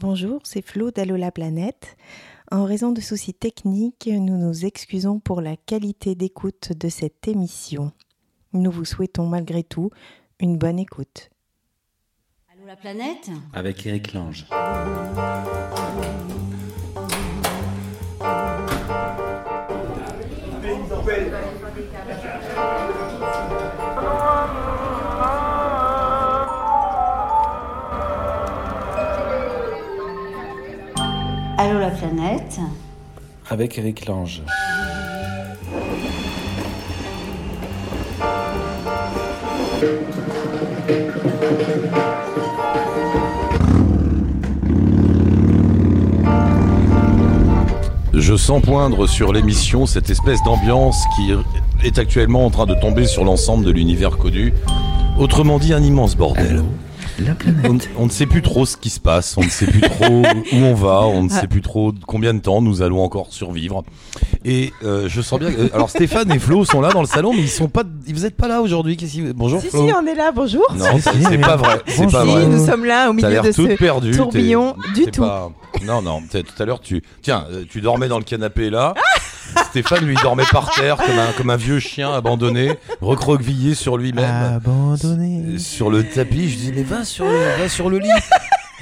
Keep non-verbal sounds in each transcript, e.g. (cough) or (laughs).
Bonjour, c'est Flo d'Allo la planète. En raison de soucis techniques, nous nous excusons pour la qualité d'écoute de cette émission. Nous vous souhaitons malgré tout une bonne écoute. Allô la planète Avec Eric Lange. Allô la planète Avec Eric Lange. Je sens poindre sur l'émission cette espèce d'ambiance qui est actuellement en train de tomber sur l'ensemble de l'univers connu. Autrement dit, un immense bordel. La planète. On, on ne sait plus trop ce qui se passe, on ne sait plus trop où on va, on ne sait plus trop combien de temps nous allons encore survivre. Et euh, je sens bien. que- alors Stéphane et Flo sont là dans le salon, mais ils sont pas. Vous êtes pas là aujourd'hui. Qu'est-ce qui- Bonjour Si, Flo. si, on est là, bonjour. Non, c'est c'est pas vrai. C'est pas Si, vrai. nous sommes là au milieu de ce perdue. t'es- tourbillon du tout. pas- Non, non. Tout à l'heure, tu. Tiens, euh, tu dormais dans le canapé là. Stéphane, lui, dormait par terre comme un, comme un vieux chien abandonné, recroquevillé sur lui-même. Abandonné. Sur le tapis, je dis mais va sur le, va sur le lit.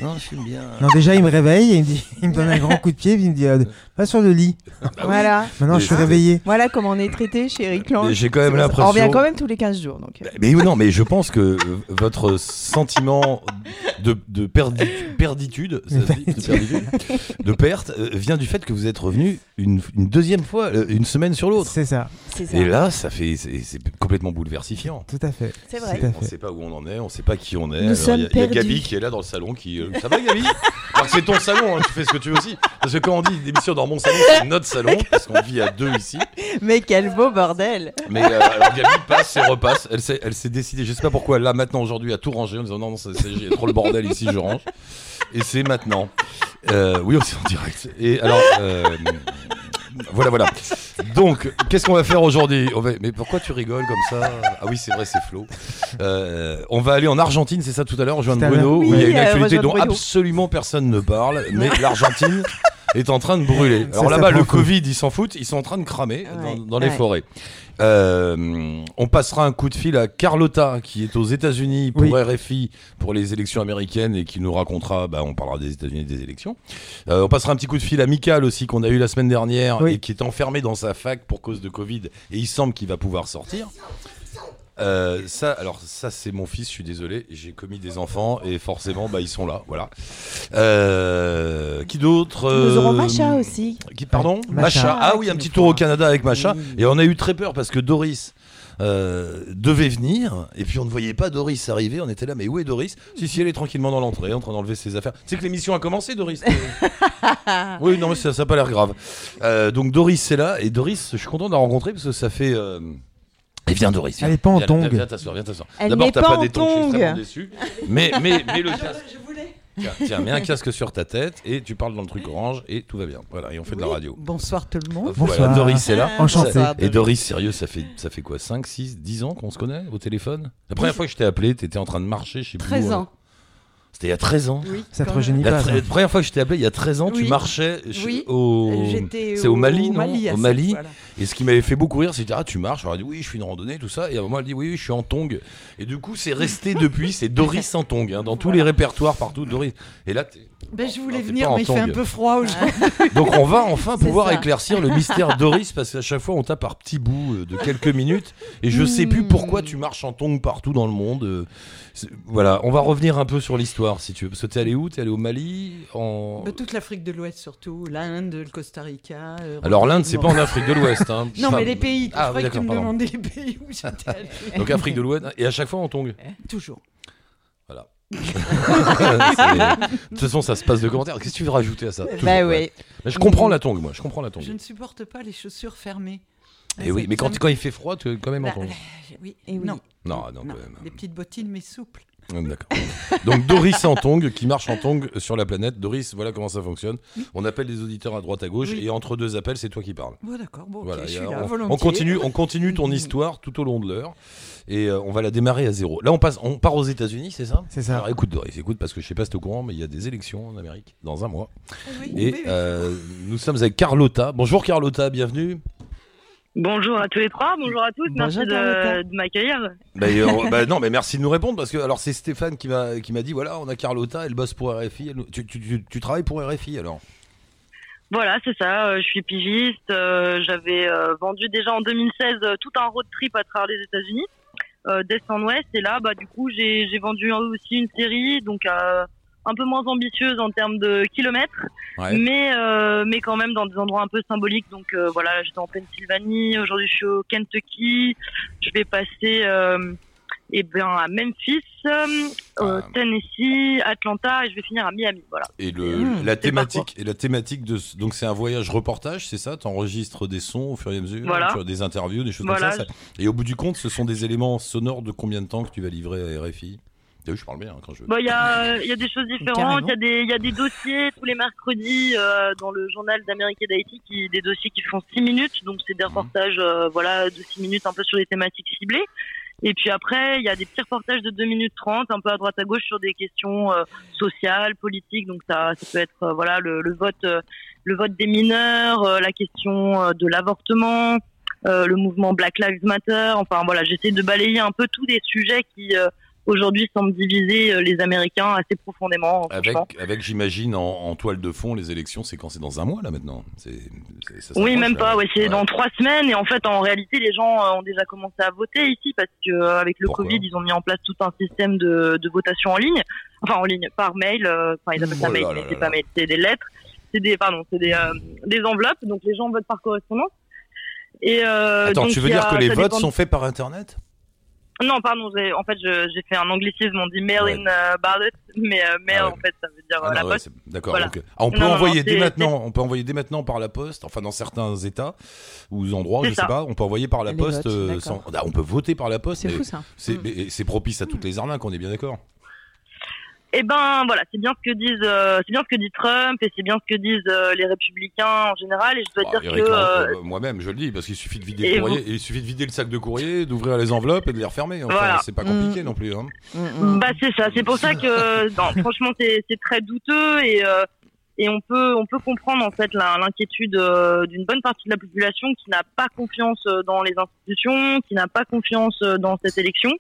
Non, je suis bien. Non, déjà, il me réveille, et il me, dit, il me donne un grand coup de pied, puis il me dit euh, Va sur le lit. Voilà. Maintenant, je suis Mais- réveillé. Voilà comment on est traité chez Eric. Mais J'ai quand même On l'impression. revient quand même tous les 15 jours. Donc. euh. Mais oui, non, mais je pense que euh, votre sentiment de, de perdi- perditude, ça se dit, de, perditude, de perte, euh, vient du fait que vous êtes revenu une, une deuxième fois, euh, une semaine sur l'autre. C'est ça, C'est ça. Et là, ça fait, c'est c'est complètement bouleversifiant. tout à fait. C'est vrai. Tout à On fait. sait pas où on en est, on sait pas qui on est. Nous Alors, sommes Il y, a- il y a perdus. Gabi qui est là dans le salon qui. euh, ça va Gabi Alors que c'est ton salon, hein, tu fais ce que tu veux aussi. Parce que quand on dit émission dans mon salon, c'est notre salon, parce qu'on vit à deux ici. Mais quel beau bordel. Mais euh, alors Gabi passe et repasse. Elle s'est, elle s'est décidée, je sais pas pourquoi, là maintenant aujourd'hui, à tout ranger en disant non, non, a trop le bordel ici, je range. Et c'est maintenant. Euh, oui, aussi en direct. Et alors. euh, voilà, voilà. Donc, qu'est-ce qu'on va faire aujourd'hui? Va- Mais pourquoi tu rigoles comme ça? Ah oui, c'est vrai, c'est Flo. Euh, on va aller en Argentine, c'est ça tout à l'heure, rejoindre. Bruno, où il y a une euh, actualité dont Bruno. absolument personne ne parle, mais l'Argentine (laughs) est en train de brûler. Alors là-bas, le fou. Covid, ils s'en foutent, ils sont en train de cramer Ouais, dans, dans les forêts. Euh, on passera un coup de fil à Carlotta qui est aux États-Unis pour Oui. RFI pour les élections américaines et qui nous racontera, bah, on parlera des États-Unis et des élections. Euh, on passera un petit coup de fil à Michael aussi qu'on a eu la semaine dernière Oui. et qui est enfermé dans sa fac pour cause de Covid et il semble qu'il va pouvoir sortir. Euh, ça, alors ça c'est mon fils, je suis désolé, j'ai commis des enfants et forcément bah ils sont là, voilà. Euh, qui d'autre Nous euh, aurons Macha aussi. Qui, pardon Macha. Macha. Ah oui, un petit tour au Canada avec Macha. Oui. Et on a eu très peur parce que Doris euh, devait venir. Et puis on ne voyait pas Doris arriver. On était là, mais où est Doris? Si, si, elle est tranquillement dans l'entrée, en train d'enlever ses affaires. Tu sais que l'émission a commencé, Doris? (laughs) Oui, non, mais ça n'a pas l'air grave. Euh, donc Doris, c'est là. Et Doris, je suis content de la rencontrer parce que ça fait. Et viens Doris. viens. Elle est pas en tongs. Viens t'asseoir, viens t'asseoir. D'abord, t'as pas des tongs, je suis extrêmement déçu. Mais, mais, (laughs) mais le casque. Tiens, tiens, mets un casque sur ta tête et tu parles dans le truc orange et tout va bien. Voilà, et on fait de la radio. Bonsoir tout le monde. Bonsoir. Voilà, Doris est là. Enchanté. Et Doris, sérieux, ça fait, ça fait quoi 5, 6, 10 ans qu'on se connaît au téléphone? La première fois que je t'ai appelé, t'étais en train de marcher chez 13 Blue, ans. C'était il y a 13 ans. Oui. Ça te rajeunit pas. la première fois que je t'ai appelé, il y a 13 ans, tu marchais Oui. au. C'est au Mali, non Au Mali. voilà. Et ce qui m'avait fait beaucoup rire, c'était Ah, tu marches Alors elle dit Oui, je suis une randonnée, tout ça. Et à un moment, elle dit Oui, oui, je suis en tongue. Et du coup, c'est resté (laughs) depuis, c'est Doris en tongue. hein, dans tous les répertoires partout, Doris. Et là, t'es- Ben, je voulais venir, mais il fait un peu froid aujourd'hui. (laughs) Donc on va enfin pouvoir ça. éclaircir le mystère Doris parce qu'à chaque fois on tape par petits bouts euh, de quelques minutes et je sais plus pourquoi tu marches en tongs partout dans le monde. euh, Voilà, on va revenir un peu sur l'histoire si tu veux. Parce que t'es allé où? T'es allé au Mali en... De toute l'Afrique de l'Ouest surtout, l'Inde, le Costa Rica. euh, Alors l'Inde c'est pas en Afrique de l'Ouest. Hein. (laughs) Non, Enfin, mais les pays. Ah, je que tu me demandais les pays où j'étais (laughs) allée. Donc Afrique de l'Ouest et à chaque fois en tongs. Toujours. (laughs) De toute façon ça se passe de commentaires. Qu'est-ce que tu veux rajouter à ça Toujours, Bah ouais. oui. Mais je comprends la tongue moi, je comprends la tongue. Je ne supporte pas les chaussures fermées. Et Ça- oui, mais quand, quand il fait froid, tu es quand même en Bah, tongs. oui. Et oui. Non, Non, non, non. quand même. Des petites bottines mais souples. D'accord. Donc Doris en tong, qui marche en tong sur la planète. Doris, voilà comment ça fonctionne. On appelle les auditeurs à droite à gauche Oui. et entre deux appels, c'est toi qui parles. Bon, d'accord, bon, je suis là, on- on, continue, on continue ton (laughs) histoire tout au long de l'heure et euh, on va la démarrer à zéro. Là, on passe, on part aux États-Unis, c'est ça? C'est ça. Alors écoute Doris, écoute parce que je sais pas si t'es au courant, mais il y a des élections en Amérique dans un mois Oui, et oui. euh, nous sommes avec Carlotta. Bonjour Carlotta, bienvenue. Bonjour à tous les trois, bonjour à tous, merci Bonjour, de, de m'accueillir. Bah, euh, (laughs) bah, non, mais merci de nous répondre parce que alors c'est Stéphane qui m'a qui m'a dit voilà, on a Carlotta, elle bosse pour RFI. elle tu, tu, tu, tu travailles pour RFI alors? Voilà, c'est ça, euh, je suis pigiste, euh, j'avais euh, vendu déjà en 2016 euh, tout un road trip à travers les États-Unis, euh, d'est en ouest, et là, bah, du coup, j'ai j'ai vendu aussi une série, donc euh, un peu moins ambitieuse en termes de kilomètres, Ouais. mais, euh, mais quand même dans des endroits un peu symboliques, donc euh, voilà, j'étais en Pennsylvanie, aujourd'hui je suis au Kentucky, je vais passer... Euh, eh bien, à Memphis, euh, Ah. Tennessee, Atlanta, et je vais finir à Miami. Voilà. Et le, Mmh, la thématique et la thématique de ce- donc c'est un voyage reportage, c'est ça? T'enregistres des sons au fur et à mesure, Voilà. tu as des interviews, des choses Voilà. comme ça, ça- Et au bout du compte, ce sont des éléments sonores de combien de temps que tu vas livrer à RFI T'as vu, je parle bien hein, quand je veux. Bon, il y a, (laughs) il y a des choses différentes. Il y a des, il y a des dossiers tous les mercredis euh, dans le journal d'Amérique et d'Haïti, qui des dossiers qui font 6 minutes. Donc c'est des reportages, euh, voilà, de 6 minutes, un peu sur des thématiques ciblées. Et puis après, il y a des petits reportages de 2 minutes 30, un peu à droite à gauche sur des questions euh, sociales, politiques. Donc ça, ça peut être, euh, voilà, le, le vote, euh, le vote des mineurs, euh, la question euh, de l'avortement. euh, le mouvement Black Lives Matter, enfin voilà, j'essaie de balayer un peu tous des sujets qui euh, aujourd'hui semblent diviser euh, les Américains assez profondément. Avec, franchement. avec j'imagine, en, en toile de fond, les élections, c'est quand c'est dans un mois, là, maintenant ça Oui, même pas. Ouais, c'est Ouais. dans trois semaines. Et en fait, en réalité, les gens euh, ont déjà commencé à voter ici parce que euh, avec le Pourquoi Covid, ils ont mis en place tout un système de, de votation en ligne. Enfin, en ligne, par mail. Enfin, ils appellent ça Oh mail, là mais c'est pas mail, c'est des lettres. C'est des, pardon, c'est des, euh, des enveloppes. Donc les gens votent par correspondance. Et euh, Attends, donc, tu veux dire que les votes dépend- sont faits par Internet? Non, pardon. j'ai- En fait, j'ai fait un anglicisme. On dit mail in euh, ballot, mais euh, mail Ah ouais. en fait, ça veut dire euh, Ah la non, ouais, poste. D'accord. Voilà. Ah, on peut Non, envoyer non, dès maintenant. On peut envoyer dès maintenant par la poste. Enfin, dans certains États ou endroits, je sais ça. pas, on peut envoyer par la Les poste. votes, euh, d'accord. sans- Ah, on peut voter par la poste. C'est fou ça. C'est Mm. mais c'est propice à toutes les arnaques. On est bien d'accord. Eh ben voilà, c'est bien ce que disent, euh, c'est bien ce que dit Trump et c'est bien ce que disent euh, les républicains en général. Et je dois Ah, dire que euh, euh, moi-même, je le dis, parce qu'il suffit de vider le courrier, il suffit de vider le sac de courrier, d'ouvrir les enveloppes et de les refermer. Enfin, Voilà. c'est pas compliqué Mm. non plus. Hein. Mm, bah c'est ça, c'est pour ça que (laughs) non, franchement c'est c'est très douteux et euh, et on peut on peut comprendre en fait l'inquiétude d'une bonne partie de la population qui n'a pas confiance dans les institutions, qui n'a pas confiance dans cette élection.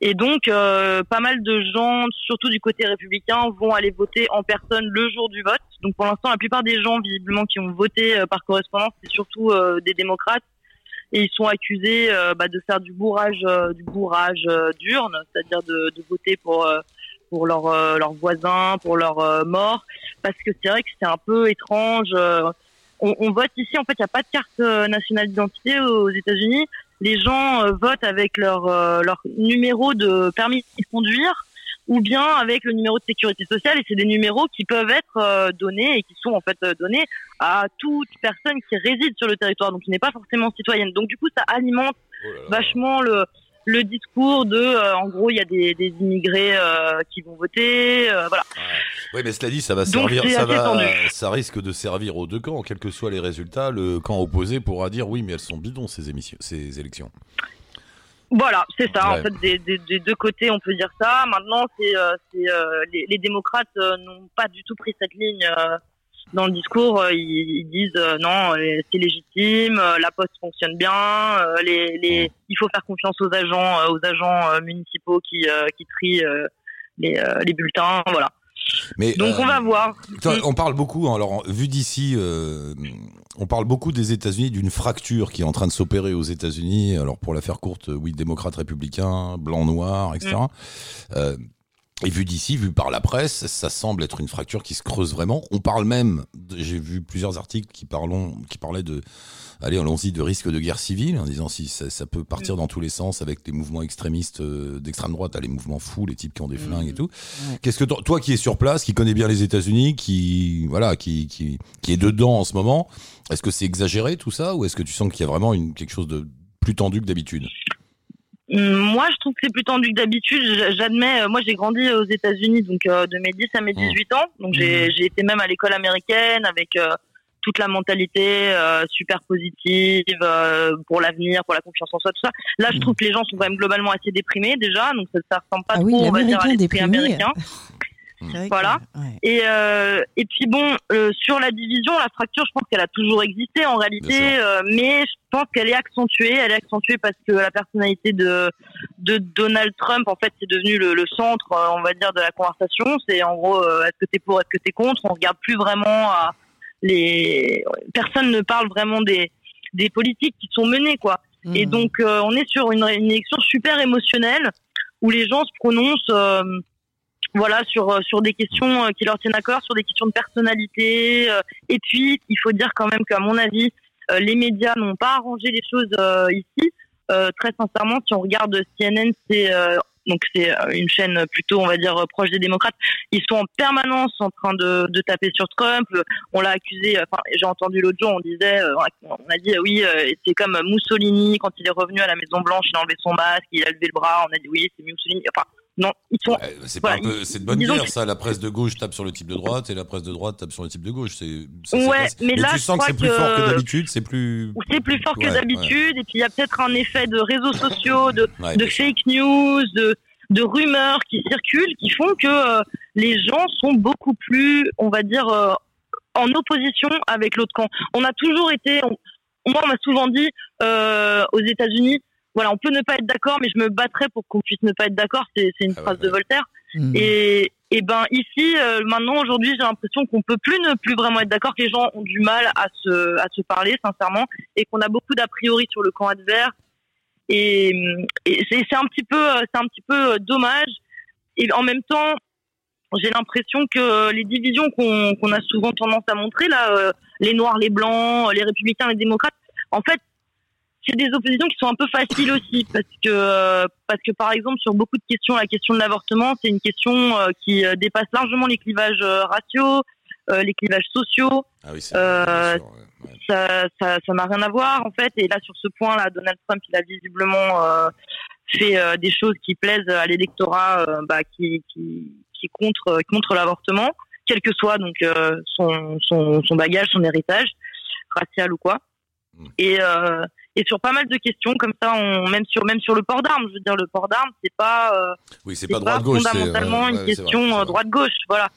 Et donc, euh, pas mal de gens, surtout du côté républicain, vont aller voter en personne le jour du vote. Donc, pour l'instant, la plupart des gens, visiblement, qui ont voté euh, par correspondance, c'est surtout euh, des démocrates. Et ils sont accusés bah, de faire du bourrage, du bourrage d'urne, c'est-à-dire de, de voter pour pour leurs leurs voisins, pour leurs morts, parce que c'est vrai que c'est un peu étrange. on, on vote ici, en fait, il n'y a pas de carte nationale d'identité aux États-Unis les gens euh, votent avec leur euh, leur numéro de permis de conduire ou bien avec le numéro de sécurité sociale et c'est des numéros qui peuvent être euh, donnés et qui sont en fait euh, donnés à toute personne qui réside sur le territoire donc qui n'est pas forcément citoyenne donc du coup ça alimente Oh là là. vachement le le discours de euh, en gros il y a des, des immigrés euh, qui vont voter euh, voilà Oui, mais cela dit, ça va Donc, servir, c'est ça va, ça risque de servir aux deux camps, quels que soient les résultats. Le camp opposé pourra dire oui, mais elles sont bidons ces émissions, ces élections. Voilà, c'est ça. Ouais. En fait, des, des, des deux côtés, on peut dire ça. Maintenant, c'est, les, les démocrates n'ont pas du tout pris cette ligne dans le discours. Euh, Ils, ils disent euh, non, euh, c'est légitime, la poste fonctionne bien, les, les, il faut faire confiance aux agents, aux agents municipaux qui, qui trient les, les bulletins. Voilà. Mais Donc, euh, on va voir. On parle beaucoup, hein, alors vu d'ici, euh, on parle beaucoup des États-Unis, d'une fracture qui est en train de s'opérer aux États-Unis. Alors pour la faire courte, oui, démocrate républicain, blanc noir, etc. Euh, et vu d'ici, vu par la presse, ça semble être une fracture qui se creuse vraiment. On parle même, j'ai vu plusieurs articles qui, parlons, qui parlaient de, allez, allons-y, de risque de guerre civile, en disant si ça, ça peut partir dans tous les sens avec les mouvements extrémistes euh, d'extrême droite, les mouvements fous, les types qui ont des flingues et tout. Ouais. Qu'est-ce que toi, toi qui es sur place, qui connais bien les États-Unis, qui voilà, qui, qui qui est dedans en ce moment, est-ce que c'est exagéré tout ça ou est-ce que tu sens qu'il y a vraiment une quelque chose de plus tendu que d'habitude? Moi, je trouve que c'est plus tendu que d'habitude. J'admets, euh, moi j'ai grandi aux États-Unis, donc euh, de mes 10 à mes 18 ans. Donc j'ai j'ai été même à l'école américaine avec euh, toute la mentalité euh, super positive euh, pour l'avenir, pour la confiance en soi, tout ça. Là, je trouve que les gens sont quand même globalement assez déprimés déjà, donc ça, ça ressemble pas Ah oui, trop, on va dire, à l'esprit américain. Que- Voilà. ouais. Et, euh, et puis bon, euh, sur la division, la fracture, je pense qu'elle a toujours existé en réalité, euh, mais je pense qu'elle est accentuée. Elle est accentuée parce que la personnalité de, de Donald Trump, en fait, c'est devenu le, le centre, euh, on va dire, de la conversation. C'est en gros, euh, est-ce que t'es pour, est-ce que t'es contre? On regarde plus vraiment à les. Personne ne parle vraiment des des politiques qui sont menées, quoi. Et Mhm. donc, euh, on est sur une, une élection super émotionnelle où les gens se prononcent, euh, voilà, sur euh, sur des questions euh, qui leur tiennent à cœur, sur des questions de personnalité. euh, et puis, il faut dire quand même qu'à mon avis, les médias n'ont pas arrangé les choses ici. Très sincèrement, si on regarde CNN, c'est donc c'est une chaîne plutôt, on va dire, proche des démocrates. Ils sont en permanence en train de, de taper sur Trump. On l'a accusé. Enfin, j'ai entendu l'autre jour, on disait, on a dit oui, c'est comme Mussolini quand il est revenu à la Maison Blanche, il a enlevé son masque, il a levé le bras. On a dit oui, c'est Mussolini. Enfin, non, ils sont. Ouais, c'est Voilà, de bonne guerre, que- ça. La presse de gauche tape sur le type de droite et la presse de droite tape sur le type de gauche. C'est, Ouais, mais là, tu sens que c'est plus fort que d'habitude, c'est plus. c'est plus fort que d'habitude. Et puis il y a peut-être un effet de réseaux sociaux, de, fake news, de, de rumeurs qui circulent, qui font que euh, les gens sont beaucoup plus, on va dire, euh, en opposition avec l'autre camp. On a toujours été, on- moi on m'a souvent dit euh, aux États-Unis, voilà, on peut ne pas être d'accord, mais je me battrai pour qu'on puisse ne pas être d'accord. C'est c'est une Ah ouais, phrase de. Voltaire. Mhm. Et, et ben ici, euh, maintenant, aujourd'hui, j'ai l'impression qu'on peut plus ne plus vraiment être d'accord, que les gens ont du mal à se, à se parler, sincèrement, et qu'on a beaucoup d'a priori sur le camp adverse. Et, et c'est c'est un petit peu, euh, c'est un petit peu euh, dommage. Et en même temps, j'ai l'impression que les divisions qu'on qu'on a souvent tendance à montrer là, euh, les noirs, les blancs, les républicains, les démocrates, en fait, c'est des oppositions qui sont un peu faciles aussi parce que euh, parce que par exemple sur beaucoup de questions, la question de l'avortement, c'est une question euh, qui euh, dépasse largement les clivages raciaux, euh, les clivages sociaux. Ah oui, Euh, sûr, ouais. Ça ça ça n'a rien à voir en fait. Et là sur ce point là, Donald Trump, il a visiblement euh, fait euh, des choses qui plaisent à l'électorat, bah, qui qui qui contre contre l'avortement, quel que soit donc son son son bagage, son héritage racial ou quoi. Mm. Et euh, et sur pas mal de questions comme ça, on, même sur même sur le port d'armes, je veux dire le port d'armes, c'est pas euh, Oui, c'est pas fondamentalement ouais, une ouais, question euh, vrai. droite-gauche, voilà.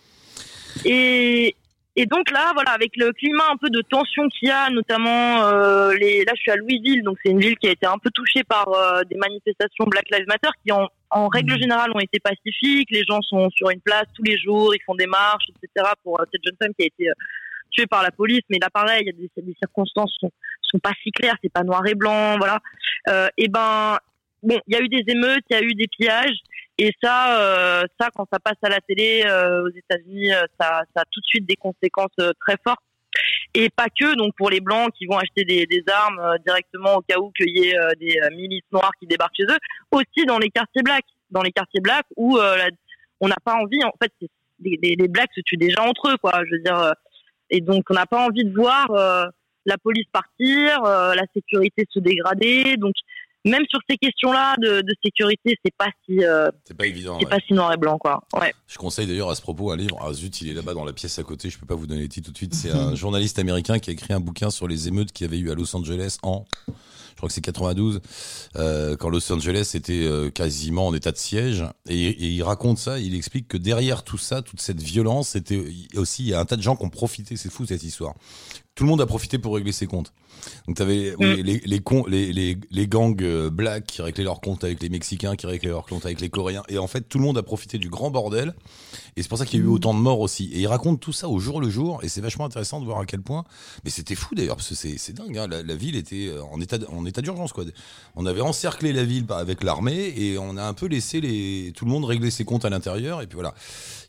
Et et donc là, voilà, avec le climat un peu de tension qu'il y a, notamment euh, les, là je suis à Louisville, donc c'est une ville qui a été un peu touchée par euh, des manifestations Black Lives Matter qui en, en règle générale ont été pacifiques. Les gens sont sur une place tous les jours, ils font des marches, etc. Pour euh, cette jeune femme qui a été tuée par la police. Mais là, pareil, il y a des, des circonstances sont pas si claires, c'est pas noir et blanc, voilà. Euh, et ben bon, il y a eu des émeutes, il y a eu des pillages. Et ça, euh, ça, quand ça passe à la télé euh, aux États-Unis, euh, ça, ça a tout de suite des conséquences euh, très fortes. Et pas que, donc pour les blancs qui vont acheter des, des armes euh, directement au cas où qu'il y ait des milices noires qui débarquent chez eux, aussi dans les quartiers blacks, dans les quartiers blacks où on n'a pas envie, en fait, les, les, les blacks se tuent déjà entre eux, quoi. Je veux dire, et donc on n'a pas envie de voir la police partir, euh, la sécurité se dégrader. Donc même sur ces questions-là de, de sécurité, c'est pas si euh, C'est pas évident. c'est ouais. pas si noir et blanc, quoi. Ouais. Je conseille d'ailleurs à ce propos un livre. Ah zut, il est là-bas dans la pièce à côté. Je peux pas vous donner le titre tout de suite. C'est un (laughs) journaliste américain qui a écrit un bouquin sur les émeutes qu'il y avait eu à Los Angeles en, je crois que c'est 92, euh, quand Los Angeles était euh, quasiment en état de siège. Et, et il raconte ça. Il explique que derrière tout ça, toute cette violence, c'était aussi il y a un tas de gens qui ont profité. C'est fou cette histoire. Tout le monde a profité pour régler ses comptes. Donc t'avais oui, les, les, les, les, les gangs euh, blacks qui réglaient leurs comptes avec les Mexicains, qui réglaient leurs comptes avec les Coréens. Et en fait, tout le monde a profité du grand bordel. Et c'est pour ça qu'il y a eu autant de morts aussi. Et il raconte tout ça au jour le jour. Et c'est vachement intéressant de voir à quel point. Mais c'était fou d'ailleurs, parce que c'est dingue. hein. La, la ville était euh, en état, en état d'urgence. quoi. On avait encerclé la ville avec l'armée et on a un peu laissé les, tout le monde régler ses comptes à l'intérieur. Et puis voilà.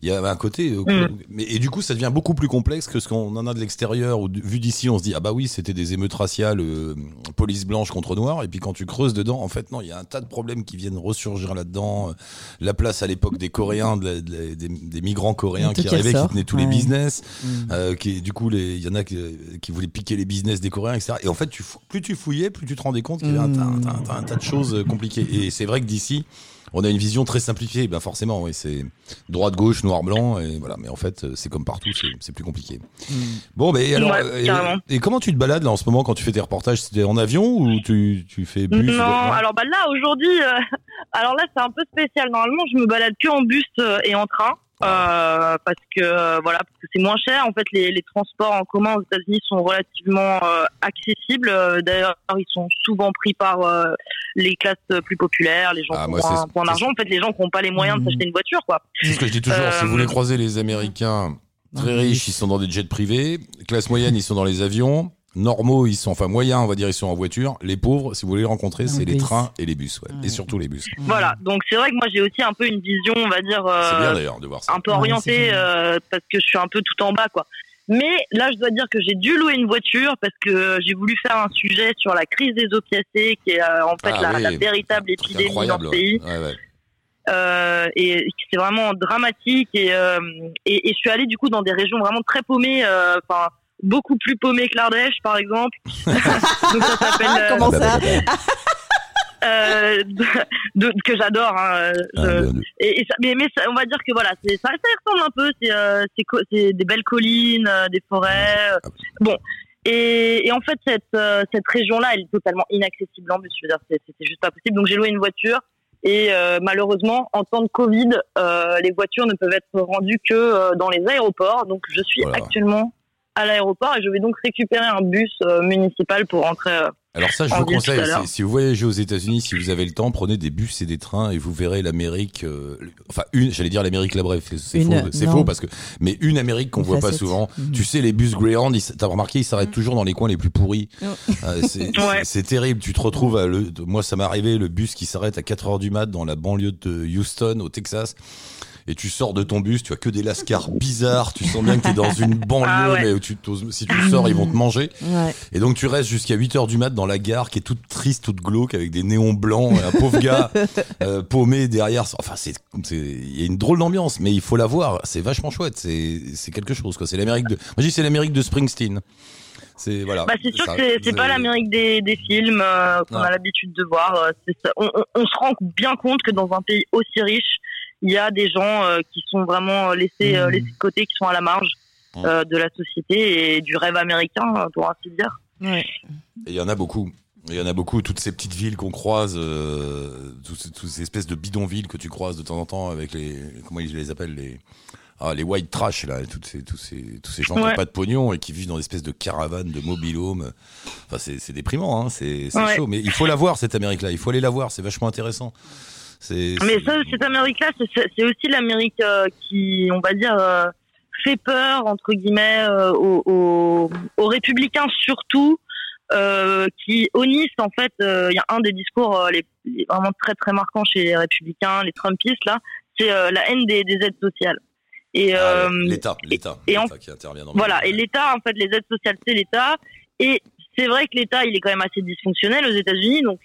Il y avait un côté. euh, Mm. mais, et du coup, ça devient beaucoup plus complexe que ce qu'on en a de l'extérieur vu d'ici, on se dit ah bah oui, c'était des émeutes raciales, euh, police blanche contre noir. Et puis quand tu creuses dedans, en fait non, il y a un tas de problèmes qui viennent ressurgir là-dedans. Euh, La place à l'époque des Coréens, de la- de la- des, des migrants coréens qui arrivaient, qui tenaient tous les business. Mm. Euh, qui, du coup, il y en a qui, qui voulaient piquer les business des Coréens, etc. Et en fait, tu, plus tu fouillais, plus tu te rendais compte qu'il y avait un, tas- un tas- un tas- un tas de choses compliquées. Et c'est vrai que d'ici, on a une vision très simplifiée. Ben forcément, oui, c'est droite, gauche, noir, blanc, et voilà. Mais en fait, euh, c'est comme partout, c'est c'est plus compliqué. Bon, mais alors, Ouais, euh, et, comment tu te balades là en ce moment quand tu fais tes reportages? C'était en avion ou tu, tu fais bus Non, ou- alors bah là aujourd'hui, euh, (laughs) alors là c'est un peu spécial. Normalement, je me balade que en bus euh, et en train. Euh, parce que euh, voilà parce que c'est moins cher en fait les, les transports en commun aux États-Unis sont relativement euh, accessibles d'ailleurs ils sont souvent pris par euh, les classes plus populaires les gens Ah, qui ont un point d'argent en fait les gens qui n'ont pas les moyens de Mhm. s'acheter une voiture quoi C'est ce que je dis toujours. si vous voulez croiser les Américains très Ah, riches, ils sont dans des jets privés. Classe moyenne, ils sont dans les avions. Normaux, ils sont, enfin moyens, on va dire, ils sont en voiture. Les pauvres, si vous voulez les rencontrer, En c'est les bus. trains et les bus, ouais. Ouais. Et surtout les bus. voilà donc c'est vrai que moi j'ai aussi un peu une vision on va dire euh, C'est bien d'ailleurs de voir ça. un peu Ouais, c'est orienté génial. euh, parce que je suis un peu tout en bas quoi. Mais là, je dois dire que j'ai dû louer une voiture parce que j'ai voulu faire un sujet sur la crise des opiacés, qui est euh, en fait Ah la, oui. la véritable épidémie dans ouais. pays. Ouais, ouais. Euh, et c'est vraiment dramatique. Et, euh, et, et je suis allée du coup dans des régions vraiment très paumées, euh, beaucoup plus paumées que l'Ardèche, par exemple. (laughs) Donc ça s'appelle euh, Comment ça (laughs) euh, de- de- que j'adore. Hein, Ah, et, et ça, mais, mais ça- on va dire que voilà, c'est, ça, ça ressemble un peu. C'est, euh, c'est, des belles collines, euh, des forêts. euh, bon. Et, et en fait, cette, euh, cette région-là, elle est totalement inaccessible en bus. Je veux dire, c'est- c'était juste pas possible. Donc j'ai loué une voiture. Et euh, malheureusement, en temps de Covid, euh, les voitures ne peuvent être rendues que euh, dans les aéroports. Donc je suis Voilà. actuellement à l'aéroport et je vais donc récupérer un bus euh, municipal pour rentrer. euh, Alors ça, je En vous conseille, si, si vous voyagez aux États-Unis, si vous avez le temps, prenez des bus et des trains et vous verrez l'Amérique. euh, enfin, une, j'allais dire l'Amérique la bref, c'est- faux, c'est faux parce que, mais une Amérique qu'on voit pas souvent. Mhm. Tu sais, les bus Greyhound, t'as remarqué, ils s'arrêtent toujours dans les coins les plus pourris. Ouais. Euh, c'est (laughs) Ouais. c'est- c'est terrible. Tu te retrouves à le, moi, ça m'est arrivé, le bus qui s'arrête à 4 heures du mat dans la banlieue de Houston, au Texas. Et tu sors de ton bus, tu as que des lascars bizarres, tu sens bien que t'es dans une (laughs) banlieue, Ah ouais. mais où tu si tu sors, ils vont te manger. Ouais. Et donc tu restes jusqu'à 8 heures du mat dans la gare qui est toute triste, toute glauque avec des néons blancs, un pauvre gars (laughs) euh, paumé derrière. Enfin, c'est, il y a une drôle d'ambiance, mais il faut la voir. C'est vachement chouette. C'est, quelque chose quoi. C'est l'Amérique de. Moi je dis c'est l'Amérique de Springsteen. C'est voilà. Bah, c'est sûr Ça- que c'est- pas l'Amérique des, des films euh, qu'on Non. a l'habitude de voir. euh, on se rend bien compte que dans un pays aussi riche, il y a des gens euh, qui sont vraiment laissés, euh, Mhm. laissés de côté, qui sont à la marge euh, de la société et du rêve américain, euh, pour ainsi dire. Ouais. Et il y en a beaucoup. Il y en a beaucoup, toutes ces petites villes qu'on croise, euh, toutes, ces- toutes ces espèces de bidonvilles que tu croises de temps en temps avec les, comment ils les appellent, les, ah, les white trash, là, toutes ces, tous ces, tous ces gens qui n'ont pas de pognon et qui vivent dans des espèces de caravanes, de mobilhomes. Enfin, c'est, c'est déprimant, hein, c'est, c'est Ouais. chaud. Mais il faut la voir, cette Amérique-là. Il faut aller la voir, c'est vachement intéressant. C'est, Mais ça, cette Amérique-là, c'est- aussi l'Amérique euh, qui, on va dire, euh, fait peur entre guillemets euh, aux, aux- aux républicains surtout, qui Nice en fait, il y a un des discours les, les vraiment très très marquants chez les républicains, les Trumpistes là, c'est la haine des, des aides sociales. Et Ah, euh, l'État, l'État, et en- l'État qui intervient dans le- voilà, et l'État, en fait, les aides sociales, c'est l'État. Et c'est vrai que l'État, il est quand même assez dysfonctionnel aux États-Unis, donc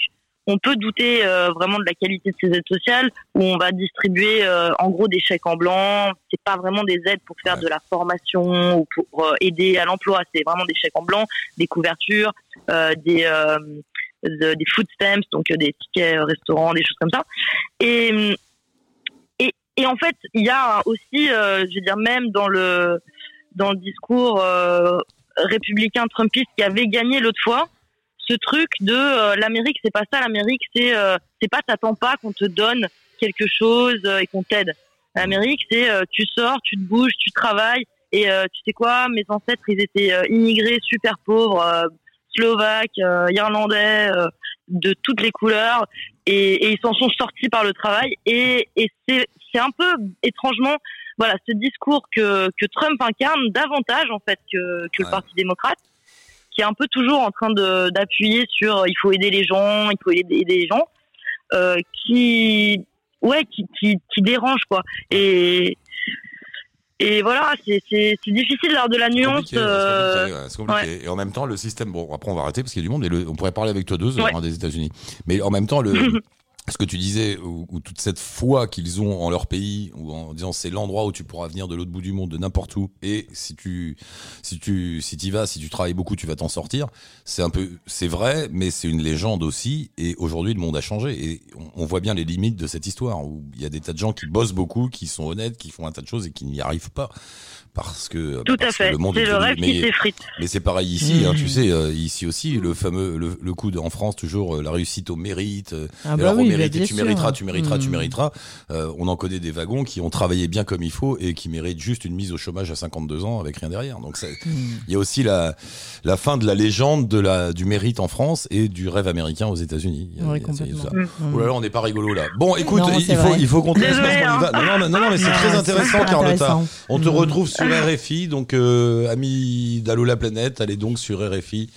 on peut douter euh, vraiment de la qualité de ces aides sociales, où on va distribuer euh, en gros des chèques en blanc. C'est pas vraiment des aides pour faire Ouais. de la formation ou pour euh, aider à l'emploi. C'est vraiment des chèques en blanc, des couvertures, euh, des euh, de- des food stamps, donc des tickets restaurants, des choses comme ça. Et et, et en fait, il y a aussi, euh, je veux dire, même dans le dans le discours euh, républicain trumpiste qui avait gagné l'autre fois, ce truc de euh, l'Amérique, c'est pas ça. L'Amérique, c'est euh, c'est pas t'attends pas qu'on te donne quelque chose euh, et qu'on t'aide. L'Amérique, c'est euh, tu sors, tu te bouges, tu travailles. Et euh, tu sais quoi, mes ancêtres, ils étaient euh, immigrés, super pauvres, euh, slovaques, euh, irlandais, euh, de toutes les couleurs, et, et ils s'en sont sortis par le travail. Et, et c'est c'est un peu étrangement, voilà, ce discours que, que Trump incarne davantage en fait que, que le. Parti démocrate, qui est un peu toujours en train d'appuyer sur euh, il faut aider les gens, il faut aider, les gens, euh, qui ouais, qui, qui, qui dérange quoi. Et et voilà, c'est difficile d'avoir de la nuance. compliqué, euh, compliqué, ouais. Et en même temps, le système. Bon, après, on va arrêter parce qu'il y a du monde. Et le- on pourrait parler avec toi deux Ouais. hein, des États-Unis. Mais en même temps, le. (laughs) Ce que tu disais, ou, ou toute cette foi qu'ils ont en leur pays, ou en disant c'est l'endroit où tu pourras venir de l'autre bout du monde, de n'importe où, et si tu, si tu, si y vas, si tu travailles beaucoup, tu vas t'en sortir. C'est un peu, c'est vrai, mais c'est une légende aussi. Et aujourd'hui, le monde a changé, et on, on voit bien les limites de cette histoire où il y a des tas de gens qui bossent beaucoup, qui sont honnêtes, qui font un tas de choses et qui n'y arrivent pas parce que Tout à parce que fait. le monde C'est est le rêve mais- qui s'effrite. mais c'est pareil ici, hein, Mmh. tu sais, euh, ici aussi, le fameux, le, le coup de, en France, toujours, euh, la réussite au mérite. euh, Ah bah alors, au oui, mérite, bien et tu mériteras, tu mériteras, tu Mmh. mériteras. Euh, on en connaît des wagons qui ont travaillé bien comme il faut et qui méritent juste une mise au chômage à 52 ans avec rien derrière. Donc, Mmh. il y a aussi la, la fin de la légende de la, du mérite en France et du rêve américain aux États-Unis. Oui. Mmh. Oh là là, on n'est pas rigolo là. Bon, écoute, Non, il faut, vrai. il faut qu'on te laisse parce qu'on y va. Non, non, mais- non, non, mais c'est très intéressant, Carlotta. On te Mhm. retrouve sur RFI, donc euh, ami d'Allo la planète, allez donc sur RFI.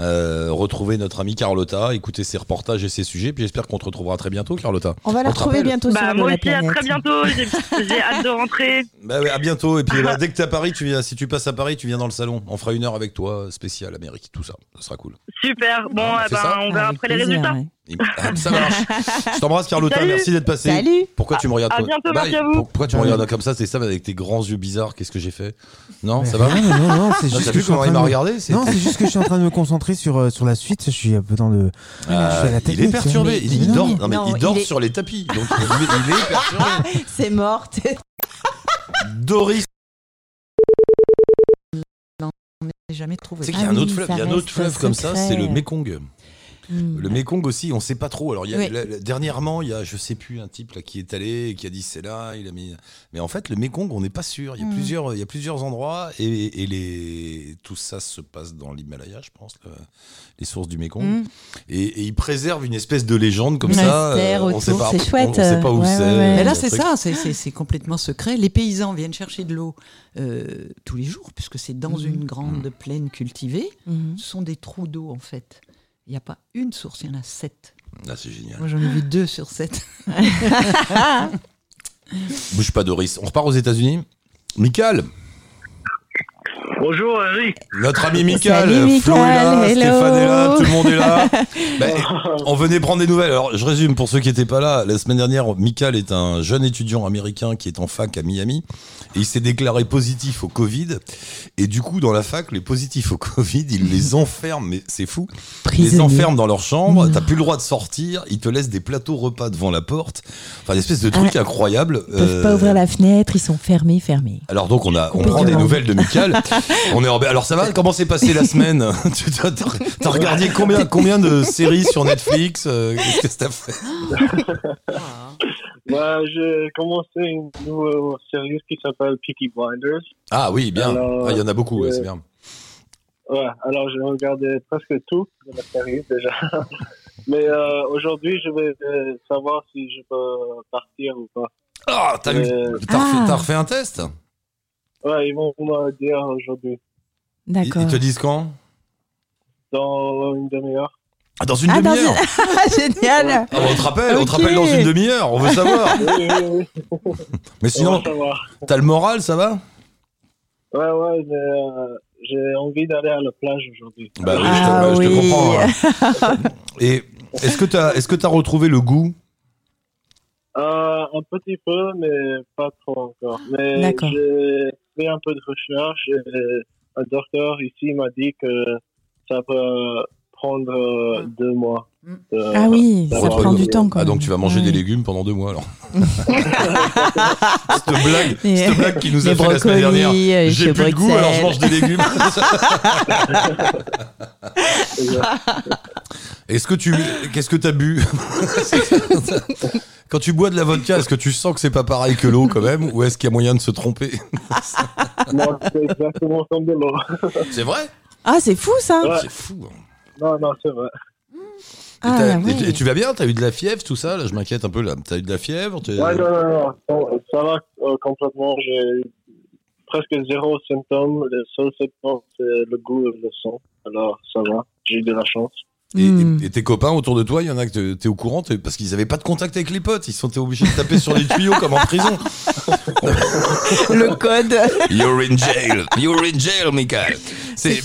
Euh, retrouver notre amie Carlotta, écouter ses reportages et ses sujets, puis j'espère qu'on te retrouvera très bientôt, Carlotta. On va la retrouver bientôt sur Bah, Allo moi la aussi, à très bientôt. J'ai hâte de rentrer. (laughs) Bah ouais, à bientôt. Et puis (laughs) bah, dès que t'es à Paris, tu viens. Si tu passes à Paris, tu viens dans le salon. On fera une heure avec toi, spécial Amérique, tout ça. Ça sera cool. Super. Bon, on eh fait ben, on verra Avec après les plaisir, résultats. ouais. Ah, ça marche. Je t'embrasse, Carlotta. Salut. Merci d'être passé. Salut Pourquoi tu me regardes À toi bientôt, Bye. merci à vous. Pour- Pourquoi tu me regardes comme ça C'est ça avec tes grands yeux bizarres. Qu'est-ce que j'ai fait Non, Mais ça va non, non, non, c'est juste que je suis en comment il train m'a de- regardé C'est- Non, c'est juste que je suis en train de me concentrer sur, euh, sur la suite. Je suis un peu dans le. Ah, je suis à la il technique, est perturbé. Il, il dort. non. Non, mais Non, il dort il est- sur les tapis. Donc il, il est perturbé. (laughs) C'est mort. (laughs) Doris, jamais trouvé. tu sais qu'il y a Ah un autre oui, fleuve. ça Il y a un autre fleuve comme ça. C'est le Mekong. Mm. Le Mekong aussi, on sait pas trop. Alors, y a, Oui. la- la- dernièrement, il y a, je sais plus, un type là qui est allé et qui a dit c'est là, il a mis. Mais en fait, le Mekong, on n'est pas sûr. Il y a Mm. plusieurs, il y a plusieurs endroits et, et les, tout ça se passe dans l'Himalaya, je pense, le- les sources du Mekong. Mm. Et, et ils préservent une espèce de légende comme ça. Mystère on sait autour, pas, c'est chouette. On, on sait pas où Ouais, c'est. ouais. Mais là, c'est ça, c'est- complètement secret. Les paysans viennent chercher de l'eau euh, tous les jours, puisque c'est dans une grande plaine cultivée. Ce sont des trous d'eau, en fait. Il n'y a pas une source, il y en a sept. Ah, c'est génial. Moi, j'en ai vu deux sur sept. (laughs) Bouge pas, Doris. On repart aux États-Unis. Michael, Bonjour Eric. notre ami Michael, Flo est là, hello. Stéphane est là, tout le monde est là. (laughs) Ben, on venait prendre des nouvelles. Alors, je résume pour ceux qui n'étaient pas là. La semaine dernière, Michael est un jeune étudiant américain qui est en fac à Miami. Et il s'est déclaré positif au Covid. Et du coup, dans la fac, les positifs au Covid, ils les (laughs) enferment. Mais c'est fou. Ils les enferment dans leur chambre. T'as plus le droit de sortir. Ils te laissent des plateaux repas devant la porte. Enfin, une espèce de truc incroyable. Ils peuvent pas Euh, ouvrir la fenêtre, ils sont fermés, fermés. alors donc on a on prend des nouvelles de Michael. (laughs) on est en- alors ça va comment s'est passée la (laughs) semaine Tu t'as regardé combien combien de séries sur Netflix euh, Qu'est-ce que t'as fait (laughs) Bah, j'ai commencé une nouvelle série qui s'appelle Peaky Blinders. Ah oui bien. Alors, Ah, Il y en a beaucoup, ouais, euh, c'est bien. Ouais, alors j'ai regardé presque tout de la série déjà. (laughs) Mais euh, aujourd'hui, je vais euh, savoir si je peux partir ou pas. Ah t'as eu- Ah. t'as refait un test Ouais, ils vont me dire aujourd'hui, D'accord. ils te disent quand? Dans une demi-heure. Ah, Dans une Ah, demi-heure. une- (laughs) Ah, génial Ah, on te rappelle, on te rappelle dans une demi-heure. On veut savoir. (laughs) Oui, oui, oui. (laughs) Mais sinon, t'as le moral, ça va? Ouais, ouais, mais euh, j'ai envie d'aller à la plage aujourd'hui. Bah oui, Ah je te, bah, je te oui. comprends. hein. Et est-ce que t'as est-ce que t'as retrouvé le goût? Euh, un petit peu, mais pas trop encore. Mais D'accord. j'ai fait un peu de recherche et un docteur ici m'a dit que ça peut prendre deux mois. De- Ah oui, ça prend du temps quand Ah même. donc tu vas manger Ouais. des légumes pendant deux mois alors. (laughs) cette blague, (laughs) cette blague qui nous a fait la semaine dernière. euh, J'ai plus de goût alors je mange des légumes. (laughs) Est-ce que tu qu'est-ce que t'as bu? Quand tu bois de la vodka, est-ce que tu sens que c'est pas pareil que l'eau quand même ou est-ce qu'il y a moyen de se tromper? (laughs) Non, c'est exactement comme de l'eau. C'est vrai? Ah, c'est fou ça Ouais. C'est fou. hein. Non, non, c'est vrai. Et, Ah, et- et tu vas bien? T'as eu de la fièvre, tout ça? Là, je m'inquiète un peu. Là, t'as eu de la fièvre? Ouais, non, non, non. Ça va euh, complètement. J'ai presque zéro symptôme. Le seul symptôme, c'est le goût et le son. Alors, ça va. J'ai eu de la chance. Et, Hmm. et- et tes copains autour de toi, il y en a que t'es- au courant parce qu'ils avaient pas de contact avec les potes. Ils sont obligés de taper sur des tuyaux comme en prison. (laughs) Le code. You're in jail. You're in jail, Michael. C'est-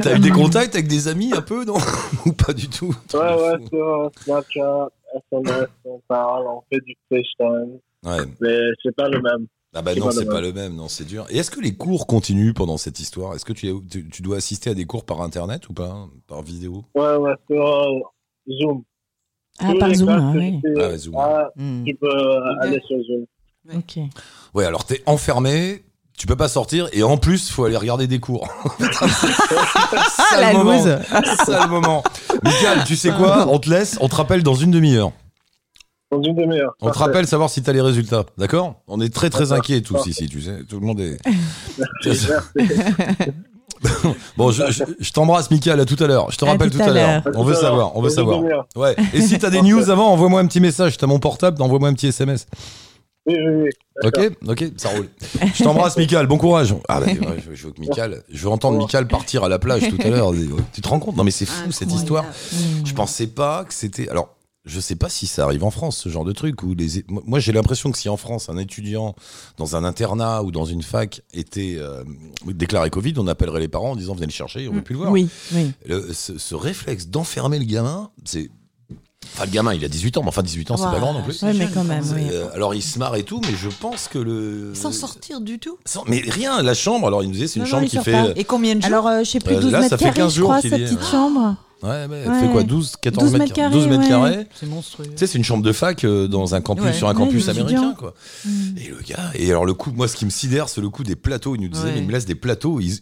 T'as eu des contacts avec des amis un peu, non? (laughs) Ou pas du tout? Ouais, ouais, sur euh, Snapchat, SMS, on parle, on fait du FaceTime. Ouais. Mais c'est pas le même. Ah bah non, c'est pas le même, non, c'est dur. Et est-ce que les cours continuent pendant cette histoire? Est-ce que tu, tu, tu dois assister à des cours par internet ou pas? Par vidéo? Ouais, ouais, sur euh, Zoom. Ah, Tous par Zoom, ah je fais, Ah ouais, Zoom. ah, tu peux aller sur Zoom. Ok. Ouais, alors t'es enfermé, tu peux pas sortir et en plus, faut aller regarder des cours. (laughs) (laughs) Ah, la Sale moment. loose. Sale moment. Michael, tu sais quoi? (laughs) On te laisse, on te rappelle dans une demi-heure. Dans une demi-heure. On te rappelle savoir si t'as les résultats, d'accord? On est très très inquiets tous Parfait. ici, tu sais. Tout le monde est. (laughs) Merci. (laughs) bon, je, je- je t'embrasse, Michael. À tout à l'heure. Je te À rappelle tout tout, à à l'heure. l'heure. À On veut à savoir. On veut savoir. Ouais. Et si t'as des news avant, envoie-moi un petit message. T'as mon portable, envoie-moi un petit SMS. Oui, oui, oui. Ok, ok, ça roule. Je t'embrasse, Michael. Bon courage. Ah bah, ouais, je, je veux que Michael, je veux entendre Michael partir à la plage tout à l'heure. (laughs) Tu te rends compte? Non, mais c'est fou cette histoire. Hmm. Je pensais pas que c'était. Alors, je sais pas si ça arrive en France, ce genre de truc. Où les... Moi, j'ai l'impression que si en France, un étudiant dans un internat ou dans une fac était euh, déclaré Covid, on appellerait les parents en disant venez le chercher, on veut plus le voir. Oui, oui. Le- ce, ce réflexe d'enfermer le gamin, c'est. Enfin, le gamin, il a 18 ans, mais enfin, 18 ans, c'est pas grand non plus. Ouais, mais quand même, oui. euh, alors, il se marre et tout, mais je pense que le. Sans sortir du tout. Sans- Mais rien, la chambre, alors il nous disait, c'est une Non, chambre non, qui fait. pas. euh, Et combien de jours Alors, euh, je sais plus, Euh, 12 là, ça mètres fait carrés, 15 je jours crois, qu'il sa petite chambre. Ouais, mais elle Ouais. fait quoi 12, 14 12 mètres, carrés, 12 mètres ouais. carrés C'est monstrueux. Tu sais, c'est une chambre de fac euh, dans un campus, Ouais. sur un Ouais, campus américain, quoi. Hmm. Et le gars, et alors le coup, moi, ce qui me sidère, c'est le coup des plateaux. Il nous disait, Ouais. mais il me laisse des plateaux. ils-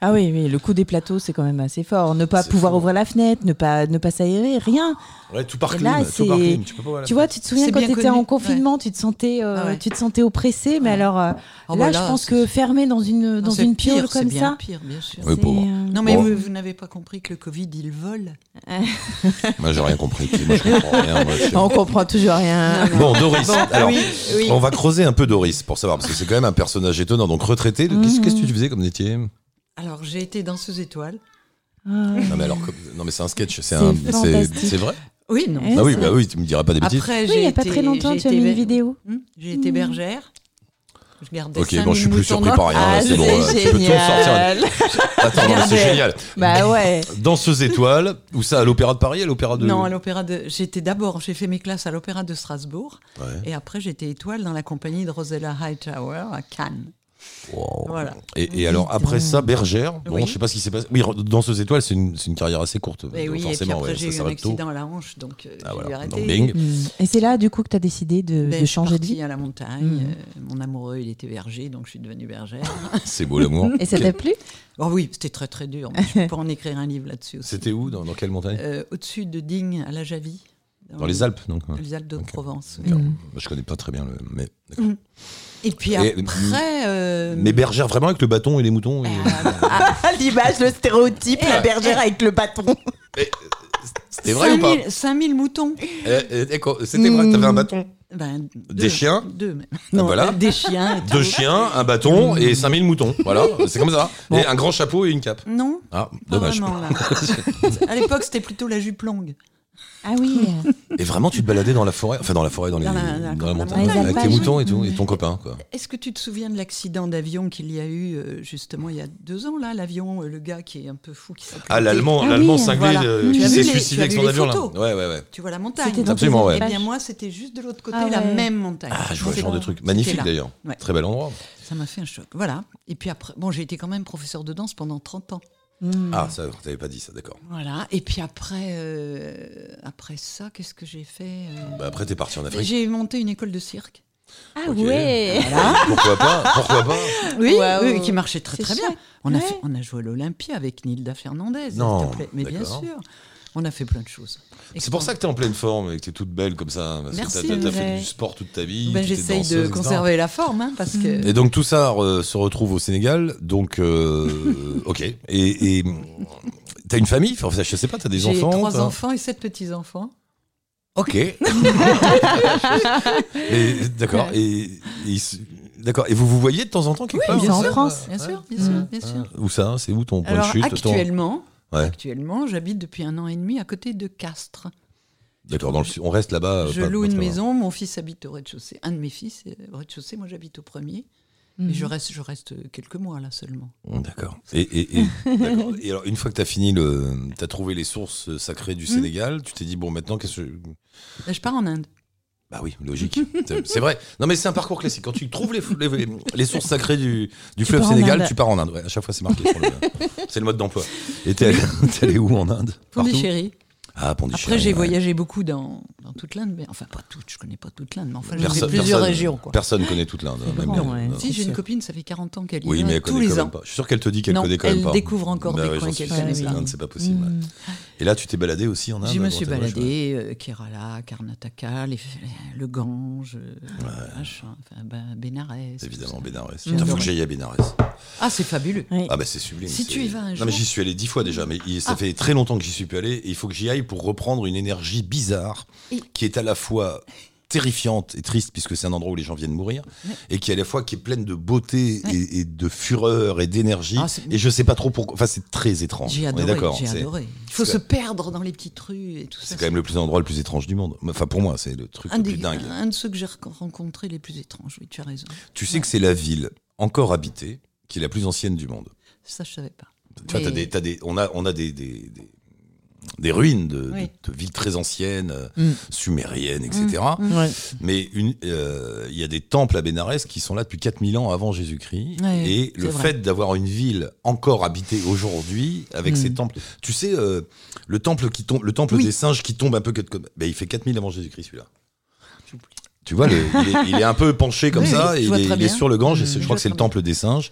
Ah oui, oui, le coup des plateaux, c'est quand même assez fort. Ne pas pouvoir fou. ouvrir la fenêtre, ne pas, ne pas s'aérer, rien. ouais, tout par clim, là, tout par clim. Tu peux pas Tu vois, tu te souviens quand tu étais connu, en confinement, tu te sentais, euh, Ah ouais. tu te sentais oppressé, mais Ouais. alors euh, Oh, là, bah je pense que fermé dans une dans une pire, piole c'est comme bien ça. pire, bien sûr. Oui, pauvre. Non, mais Bon. vous, vous n'avez pas compris que le Covid, il vole. (laughs) Moi, j'ai rien compris. Moi, je comprends rien. moi, je- On comprend toujours rien. Bon, Doris. alors, oui, oui. on va creuser un peu Doris pour savoir, parce que c'est quand même un personnage étonnant. Donc, retraité, Mhm. qu'est-ce qu'est-ce que tu faisais comme métier Alors, j'ai été danseuse étoile. Ah. Non, mais alors, comme- non, mais c'est un sketch. C'est vrai Oui, non. Eh, Ah oui, ça- bah oui, tu me diras pas des bêtises. Après, Oui, j'ai il n'y a pas très longtemps, j'ai tu as mis une vidéo. Hmm, J'ai été Hmm. bergère. Je gardais Ok, 5000 bon, je suis plus surpris par rien. Ah, c'est bon, euh, c'est tu peux tout sortir. (laughs) Attends, non, c'est génial. Bah ouais. Danseuse étoile, ou ça à l'Opéra de Paris, à l'Opéra de. Non, à l'opéra de. J'étais d'abord, j'ai fait mes classes à l'opéra de Strasbourg, Ouais. et après j'étais étoile dans la compagnie de Rosella Hightower à Cannes. Wow. Voilà. Et, et alors après ça, bergère. Bon, Oui. je sais pas ce qui s'est passé. Oui, danseuse étoile, c'est une, c'est une carrière assez courte. Donc oui, et puis forcément, après ouais, j'ai ça eu un s'arrête tôt. accident à la hanche, donc euh, Ah, voilà. Donc, bing. Hmm. Et c'est là, du coup, que tu as décidé de, Ben, de changer de vie. à la montagne. Mhm. euh, mon amoureux, il était berger, donc je suis devenue bergère. (laughs) C'est beau l'amour. Et ça t'a plu? Oh oui, c'était très très dur. mais je peux en écrire un livre là-dessus aussi. C'était où dans, dans quelle montagne? Euh, Au-dessus de Digne, à la Javie. Dans les Alpes, donc. Dans les Alpes de. Provence. Mhm. Je connais pas très bien le. Mais, d'accord. Mhm. Et puis Et- après. euh, mais bergère vraiment avec le bâton et les moutons. et- Ah, (laughs) L'image, le stéréotype, la bergère avec le bâton. Mais, C'était vrai ou pas 5000 5000 moutons. D'accord, C'était vrai t'avais un bâton. Ben, Des deux. chiens Deux. même. Ah, Non, voilà. Des chiens. Deux chiens, un bâton et 5000 moutons. Voilà, c'est comme ça. Et un grand chapeau et une cape. Non, Ah, pas dommage. vraiment là. (laughs) à l'époque, c'était plutôt la jupe longue. Ah oui. Et vraiment, tu te baladais dans la forêt, enfin dans la forêt, dans, les, Dans la- la- dans la la montagne, avec tes Les moutons et tout, et ton copain, quoi. Est-ce que tu te souviens de l'accident d'avion qu'il y a eu euh, justement il y a deux ans là, l'avion, euh, le gars qui est un peu fou qui s'est Ah, l'allemand, Ah l'allemand oui, cinglé voilà. euh, qui s'est suicidé avec son avion là. Ouais, ouais, ouais. Tu vois la montagne. Absolument, ouais. Eh bien moi, c'était juste de l'autre côté, Ah la ouais. même montagne. Ah, je vois ce genre de truc. Magnifique d'ailleurs. Très bel endroit. Ça m'a fait un choc. Voilà. Et puis après, bon, j'ai été quand même professeur de danse pendant 30 ans. Hmm. Ah, ça, t'avais pas dit ça, d'accord. Voilà. Et puis après, euh, après ça, qu'est-ce que j'ai fait euh, Bah, après, t'es parti en Afrique. J'ai monté une école de cirque. Ah Ok. ouais. (laughs) Pourquoi pas Pourquoi pas Oui, Waouh. oui, qui marchait très très bien. On a, fait, on a joué à l'Olympia avec Nilda Fernandez. s'il Non, te plaît. Mais bien sûr. On a fait plein de choses. C'est pour ça que t'es en pleine forme et que t'es toute belle comme ça. Parce Merci, que c'est vrai. fait du sport toute ta vie. Ben, tu J'essaye de etc. conserver la forme, hein, parce que. Et donc tout ça euh, se retrouve au Sénégal. Donc, euh, (laughs) ok. Et, et t'as une famille? Enfin, Je sais pas, t'as des J'ai enfants trois t'as- enfants et sept petits-enfants. Ok. (laughs) D'accord. Et, d'accord. Et vous vous voyez de temps en temps quelque Oui, part? comme sûr. ça Bien sûr, bien sûr, bien Ah, sûr. Où ça? C'est où ton point Alors de chute ton- actuellement, Ouais. Actuellement, j'habite depuis un an et demi à côté de Castres. D'accord, dans le su- on reste là-bas. euh, Je pas- loue pas une maison, mon fils habite au rez-de-chaussée. Un de mes fils est au rez-de-chaussée, moi j'habite au premier. Mhm. Et je reste, je reste quelques mois là seulement. Oh, D'accord. Et, et, et. (laughs) Et alors, une fois que tu as fini, le, tu as trouvé les sources sacrées du Mm. Sénégal, tu t'es dit, bon, maintenant, qu'est-ce que. Là, je pars en Inde. Bah oui, logique. C'est- vrai. Non, mais c'est un parcours classique. Quand tu trouves les, les, les sources sacrées du, fleuve Sénégal, tu pars en Inde. Ouais, à chaque fois, c'est marqué sur le. (laughs) c'est le mode d'emploi. Et t'es allé, (laughs) où en Inde? Pondichéry. Ah, Pondichéry. Après, j'ai ouais. voyagé beaucoup dans, dans toute l'Inde, mais enfin pas toute, je connais pas toute l'Inde, mais enfin j'ai plusieurs personne- régions. Quoi. Personne connaît toute l'Inde. hein, même grand, les- ouais. non. Si, j'ai une copine, ça fait 40 ans qu'elle y Oui, va mais elle tous connaît les quand ans. même pas. Je suis sûr qu'elle te dit qu'elle Non, connaît quand même elle pas. découvre encore Bah des coins qu'elle connaît C'est pas. l'Inde, c'est pas possible. Et là, tu t'es baladé aussi en Inde Je me suis ouais. baladée, euh, Kerala, Karnataka, les- le Gange, euh, machin, enfin, ben, Bénarès. Évidemment. Bénarès. Putain, faut que j'aille à Bénarès. Ah, c'est fabuleux. Oui. Ah bah c'est sublime. Si tu y vas un Non mais j'y suis allé dix fois déjà, mais il- ça Ah. fait très longtemps que j'y suis plus allé. Et il faut que j'y aille pour reprendre une énergie bizarre Et- qui est à la fois terrifiante et triste puisque c'est un endroit où les gens viennent mourir Ouais. et qui à la fois qui est pleine de beauté Ouais. et, et de fureur et d'énergie Ah, et je sais pas trop pourquoi enfin c'est très étrange J'ai adoré, d'accord j'ai adoré. Il faut se perdre dans les petites rues et tout ça. c'est quand même le plus endroit le plus étrange du monde enfin pour moi c'est le truc un, le des- plus dingue un de ceux que j'ai rencontrés les plus étranges, oui, tu as raison. tu sais que c'est la ville encore habitée qui est la plus ancienne du monde Ça, je savais pas. Tu vois, des, t'as des, on a, on a des, des, des, ruines de, Oui. de- de villes très anciennes, euh, Mm. sumériennes, etc. Mm. Ouais. Mais euh, il y a des temples à Bénarès qui sont là depuis 4000 ans avant Jésus-Christ. Et le vrai. fait d'avoir une ville encore habitée aujourd'hui avec Mm. ces temples. Tu sais, euh, le temple, qui tombe, le temple Oui. des singes qui tombe un peu comme. ben, il fait 4000 avant Jésus-Christ celui-là. Tu vois, le- il, est, il est un peu penché comme ça, et il, est, il sur le Gange, et Mm. je Je crois que c'est le bien. temple des singes.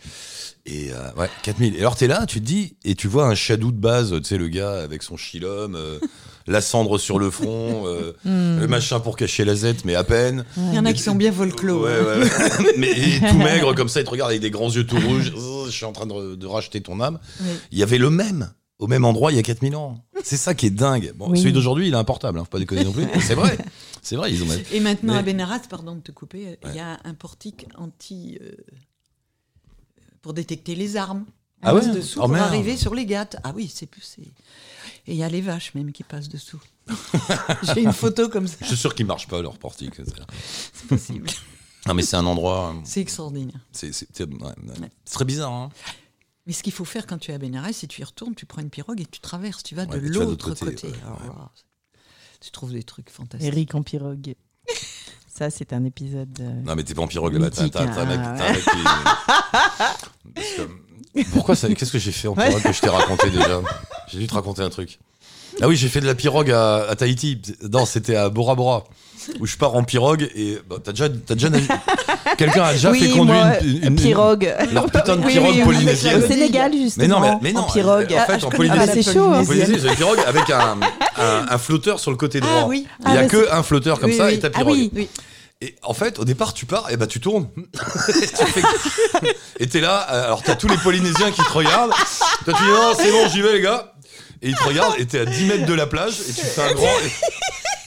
Et euh, ouais, 4000. Et alors t'es là, tu te dis, et tu vois un shadow de base, tu sais, le gars avec son chilum, euh, (laughs) la cendre sur le front, euh, Mm. le machin pour cacher la zette, mais à peine. Il y en a qui sont bien. Ouais, ouais, ouais. (laughs) mais tout maigre comme ça, il te regarde avec des grands yeux tout rouges. Oh, Je suis en train de, de racheter ton âme. Oui. Il y avait le même au même endroit il y a 4000 ans. C'est ça qui est dingue. Bon, Oui. celui d'aujourd'hui, il a un portable, hein, faut pas déconner non plus. C'est vrai. C'est vrai, ils ont Et maintenant, Mais- à Bénaras, pardon de te couper, il y a un portique anti. Pour détecter les armes. Ah ouais dessous Oh pour merde. arriver sur les gâtes. Ah oui, c'est plus. c'est- Et il y a les vaches même qui passent dessous. (laughs) J'ai une photo comme ça. Je suis sûr qu'ils marchent pas leur portique. (laughs) c'est- possible. Non, mais c'est un endroit. euh, C'est extraordinaire. C'est ouais, ouais. Très bizarre. Hein. Mais ce qu'il faut faire quand tu es à Bénares, c'est tu y retournes, tu prends une pirogue et tu traverses, tu vas Ouais, de l'autre côté. côté, ouais, Alors ouais. là, tu trouves des trucs fantastiques. Eric en pirogue. (laughs) Ça, c'est un épisode. euh, Non, mais t'es pas en pirogue là-bas. T'as un mec- hein. t'as un mec qui- que- Pourquoi ça Qu'est-ce que j'ai fait en pirogue que je t'ai raconté déjà J'ai dû te raconter un truc. Ah oui, j'ai fait de la pirogue à, à Tahiti. Non, c'était à Bora Bora. Où je pars en pirogue et. bah, t'as déjà, déjà Quelqu'un a déjà oui, fait conduire une, une- une- pirogue. leur putain de Oui, pirogue oui, polynésienne. Au Sénégal, justement. Mais non, mais, mais non. En pirogue. En fait, en Ah, bah, Polynésie, c'est chaud. en. Polynésie, une pirogue avec un, un, un flotteur sur le côté droit. Ah oui. Il n'y Ah, a bah, que un flotteur comme Oui, ça oui. et ta Ah pirogue. oui. Oui. Et en fait, au départ, tu pars et bah tu tournes. et (laughs) tu fais- et t'es là, euh, alors t'as tous les Polynésiens qui te regardent. Toi tu dis non, c'est bon, j'y vais les gars. Et ils te regardent et t'es à 10 mètres de la plage et tu fais un grand.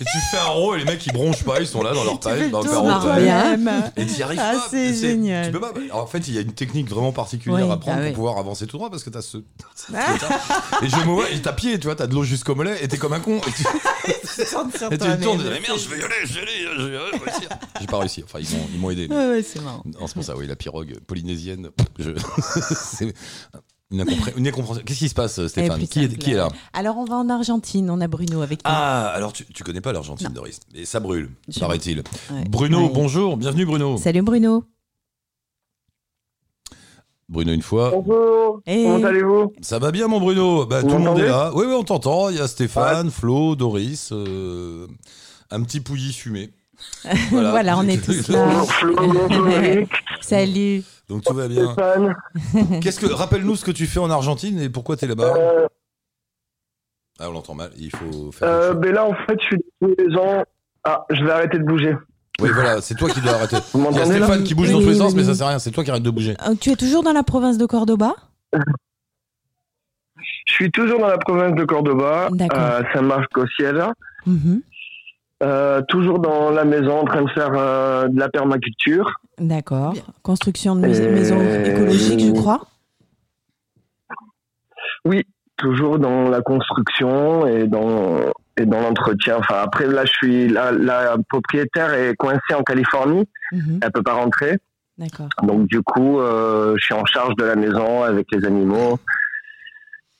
Et, tu fais un rond et les mecs ils bronchent pas, ils sont là dans leur (laughs) fais taille, le dans leur toi-même. Et t'y arrives Ah, pas. c'est génial. Tu peux pas. Alors, en fait, il y a une technique vraiment particulière Oui. à prendre Ah pour oui. pouvoir avancer tout droit parce que t'as ce. (laughs) ce truc-là. et je me vois, et t'as pied, tu vois, t'as de l'eau jusqu'au mollet et t'es comme un con. Et tu, (laughs) et tu tournes, mais merde, je vais y aller, je vais y aller, je vais y aller, je vais réussir. J'ai pas réussi, enfin, ils m'ont, ils m'ont aidé. Ouais, ouais, c'est marrant. c'est pour ça, oui, la pirogue polynésienne. Je... c'est Qu'est-ce qui se passe, Stéphane qui est, simple. qui est là Alors, on va en Argentine. On a Bruno avec nous. Ah, alors tu, tu connais pas l'Argentine, Doris. Et ça brûle, paraît-il. Ouais. Bruno, Ouais. bonjour, bienvenue Bruno. Salut Bruno. Bruno, une fois. Bonjour, Et- comment allez-vous? Ça va bien, mon Bruno bah, Tout le monde est là. Oui, oui, on t'entend. Il y a Stéphane, Flo, Doris, euh, un petit pouilly fumé. (laughs) Voilà, on est (laughs) tous là. (laughs) Salut. Donc tout va bien. Stéphane. (laughs) Qu'est-ce que rappelle-nous ce que tu fais en Argentine et pourquoi t'es là-bas Euh, Ah, on l'entend mal. Il faut faire. euh, quelque chose. ben là, en fait, je suis tous les ans. Ah, je vais arrêter de bouger. Oui, voilà, c'est toi qui dois arrêter. (laughs) Vous Il y a Stéphane qui bouge Oui, dans tous les sens, oui. mais ça sert à rien. C'est toi qui arrête de bouger. Euh, Tu es toujours dans la province de Cordoba? (laughs) Je suis toujours dans la province de Cordoba, D'accord. à Saint-Marc-au-Ciel. Mhm. Euh, toujours dans la maison en train de faire euh, de la permaculture. D'accord. Construction de Et- maison écologique, je crois? toujours dans la construction et dans et dans l'entretien. Enfin, après là, je suis la, la propriétaire est coincée en Californie, Mhm. elle peut pas rentrer. D'accord. Donc du coup, euh, je suis en charge de la maison avec les animaux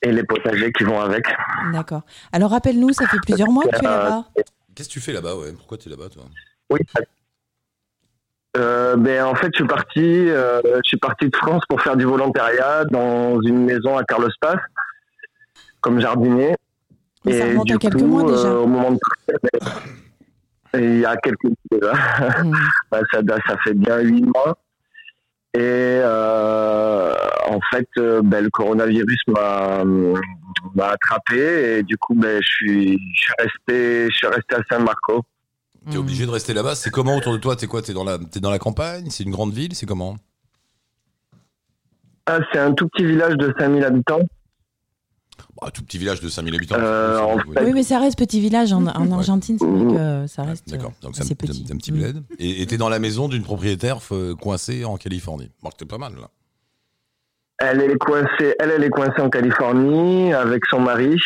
et les potagers qui vont avec. D'accord. Alors rappelle-nous, ça fait plusieurs mois que tu es là-bas? Qu'est-ce que tu fais là-bas ouais? Pourquoi tu es là-bas toi? Oui. Euh, ben en fait, je suis parti, euh, je suis parti de France pour faire du volontariat dans une maison à Carlos Paz comme jardinier. Mais ça remonte du à quelques coup, mois déjà. euh, au moment de (coughs) il y a quelques mois déjà. Ben, ça, ça fait bien huit mois. Et euh, en fait, euh, ben, le coronavirus m'a m'a attrapé et du coup, ben, je suis je suis resté je suis resté à San Marco. T'es obligé de rester là-bas. C'est comment autour de toi? T'es quoi? T'es dans la, t'es dans la campagne? C'est une grande ville? C'est comment? Ah, c'est un tout petit village de 5000 habitants. Bah, Tout petit village de 5000 habitants. Euh, c'est- en oui. fait- Oui, mais ça reste petit village en, en Ouais. Argentine, c'est vrai que ça reste D'accord, euh, donc c'est un, assez petit. c'est un petit bled. Et et t'es dans la maison d'une propriétaire euh, coincée en Californie. Bon, t'es pas mal là. Elle est coincée, elle, elle est coincée en Californie avec son mari.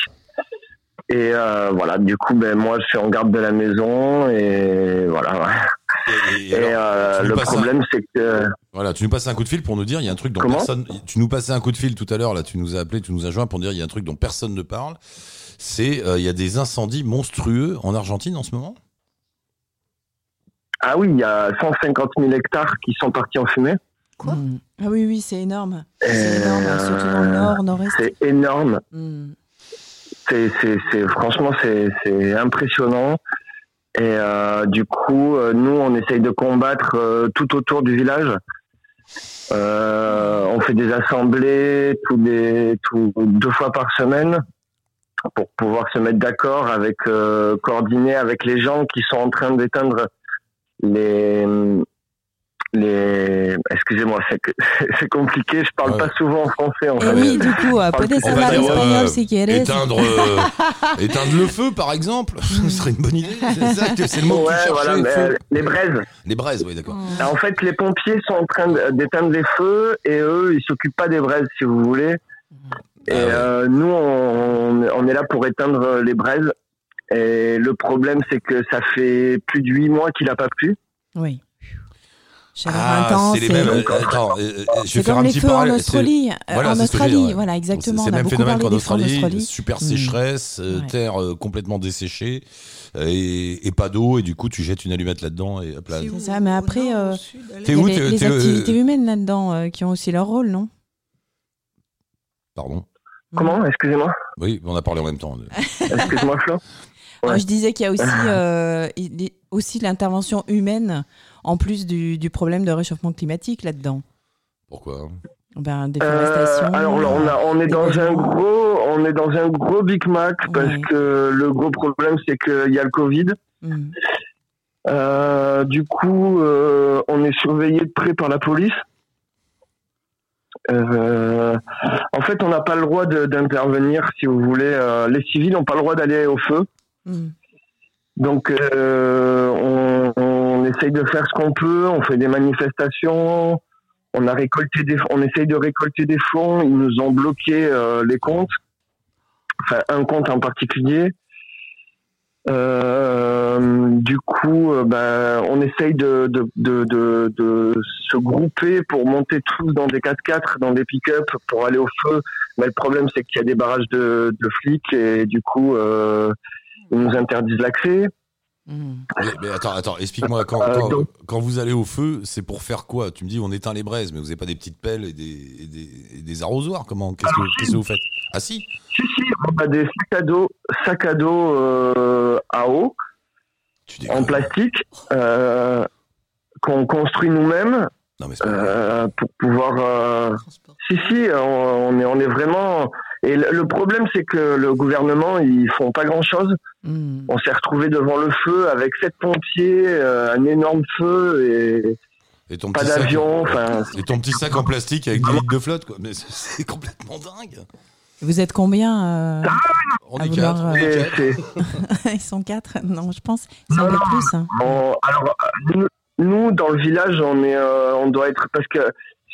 Et euh, voilà, du coup, ben moi, je suis en garde de la maison et voilà. Et, et Et, alors, euh, tu nous le passes un- problème, c'est que Voilà, tu nous passes un coup de fil pour nous dire il y a un truc dont Comment personne. Tu nous passais un coup de fil tout à l'heure là. Tu nous as appelé, tu nous as joint pour dire il y a un truc dont personne ne parle. C'est euh, il y a des incendies monstrueux en Argentine en ce moment? ah oui, il y a 150 000 hectares qui sont partis en fumée. Mm. Ah oui, oui, c'est énorme. C'est énorme, hein, surtout dans le euh, nord, nord-est. C'est énorme. Mm. C'est, c'est, c'est franchement, c'est, c'est impressionnant. Et euh, du coup, euh, nous, on essaye de combattre euh, tout autour du village. On fait des assemblées tous les, tous, deux fois par semaine pour pouvoir se mettre d'accord avec, coordonner avec les gens qui sont en train d'éteindre les, les, excusez-moi, c'est, que- (laughs) compliqué. Je parle Ouais. pas souvent en français. En Et fait. Eh oui, du coup, euh, va hablar espagnol euh, si quieres. Éteindre, euh, (laughs) éteindre le feu par exemple, (laughs) ce serait une bonne idée. C'est ça, que- c'est le mot que Ouais, cherchais. voilà, mais, euh, les braises. Les braises, oui d'accord. En fait, les pompiers sont en train de- d'éteindre les feux et eux, ils s'occupent pas des braises, si vous voulez. Et Ah ouais. euh, nous, on, on est là pour éteindre les braises. Et le problème, c'est que ça fait plus de huit mois qu'il a pas plu. Oui. Chaleur Ah, intense. c'est les mêmes. euh, Attends, euh, euh, je vais C'est faire comme un les petit feux en. Australie. Voilà, en Australie, voilà, exactement. c'est le même phénomène qu'en Australie, Australie. super Mm. sécheresse, Ouais. terre euh, complètement desséchée et, et pas d'eau et du coup tu jettes une allumette là-dedans et hop là. C'est ça, mais après, euh, Il y où, a les, euh, activités humaines là-dedans euh, qui ont aussi leur rôle, non? Pardon? Comment? Excusez-moi. Oui, on a parlé en même temps. (laughs) Excuse-moi, Flo. Alors. Je disais qu'il y a aussi, euh, il y a aussi l'intervention humaine en plus du, du problème de réchauffement climatique là-dedans. Pourquoi? Ben, Euh, alors là, on, a- on est dans un gros, on est dans un gros Big Mac parce Ouais. que le gros problème, c'est qu'il y a le Covid. Mm. Euh, du coup, euh, on est surveillé de près par la police. Euh, en fait, on n'a pas le droit d'intervenir, si vous voulez. Euh, les civils n'ont pas le droit d'aller au feu. Mm. Donc, euh, on, on essaye de faire ce qu'on peut. On fait des manifestations. On a récolté des, on essaye de récolter des fonds. Ils nous ont bloqué euh, les comptes. Enfin, un compte en particulier. Euh, du coup, euh, ben, on essaye de, de, de, de, se grouper pour monter tous dans des 4x4, dans des pick-up pour aller au feu. Mais le problème, c'est qu'il y a des barrages de, flics et du coup, ils nous interdisent l'accès. Mm. mais, mais attends, attends, explique-moi quand, Euh, quand, vous allez au feu, c'est pour faire quoi? Tu me dis on éteint les braises, mais vous n'avez pas des petites pelles et des, et des, et des arrosoirs Comment? Qu'est-ce que, qu'est-ce que vous faites? Ah si Si, si, on a des sacs à dos, sacs à dos euh, à eau en plastique euh, qu'on construit nous-mêmes Non mais c'est pas vrai. euh, pour pouvoir. euh. Si, si, on, on est, on est vraiment. Et le, le problème, c'est que le gouvernement, ils font pas grand-chose. Mm. On s'est retrouvé devant le feu avec sept pompiers, euh, un énorme feu et Et ton pas d'avion. Enfin, Et ton petit sac en plastique avec des litres de flotte, quoi. Mais c'est- complètement dingue. Vous êtes combien euh, On À est vouloir, quatre, on euh, est quatre. c'est- (laughs) Ils sont quatre Non, je pense. Ils Non, sont non. plus. hein. on- alors, nous, nous, dans le village, on est, euh, on doit être parce que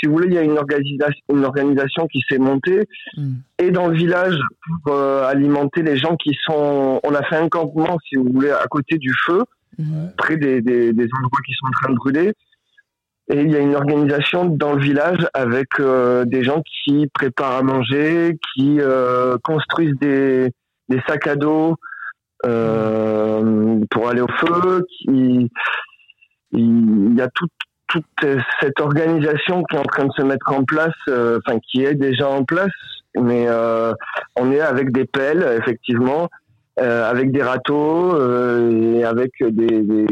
si vous voulez, il y a une organisation, une organisation qui s'est montée Mm. et dans le village pour euh, alimenter les gens qui sont. On a fait un campement, si vous voulez, à côté du feu, Mhm. près des, des, des endroits qui sont en train de brûler. Et il y a une organisation dans le village avec euh, des gens qui préparent à manger, qui euh, construisent des, des sacs à dos euh, pour aller au feu. Qui, il y a toute toute cette organisation qui est en train de se mettre en place, euh, enfin qui est déjà en place, mais euh, on est avec des pelles, effectivement, euh, avec des râteaux euh, et avec des, des,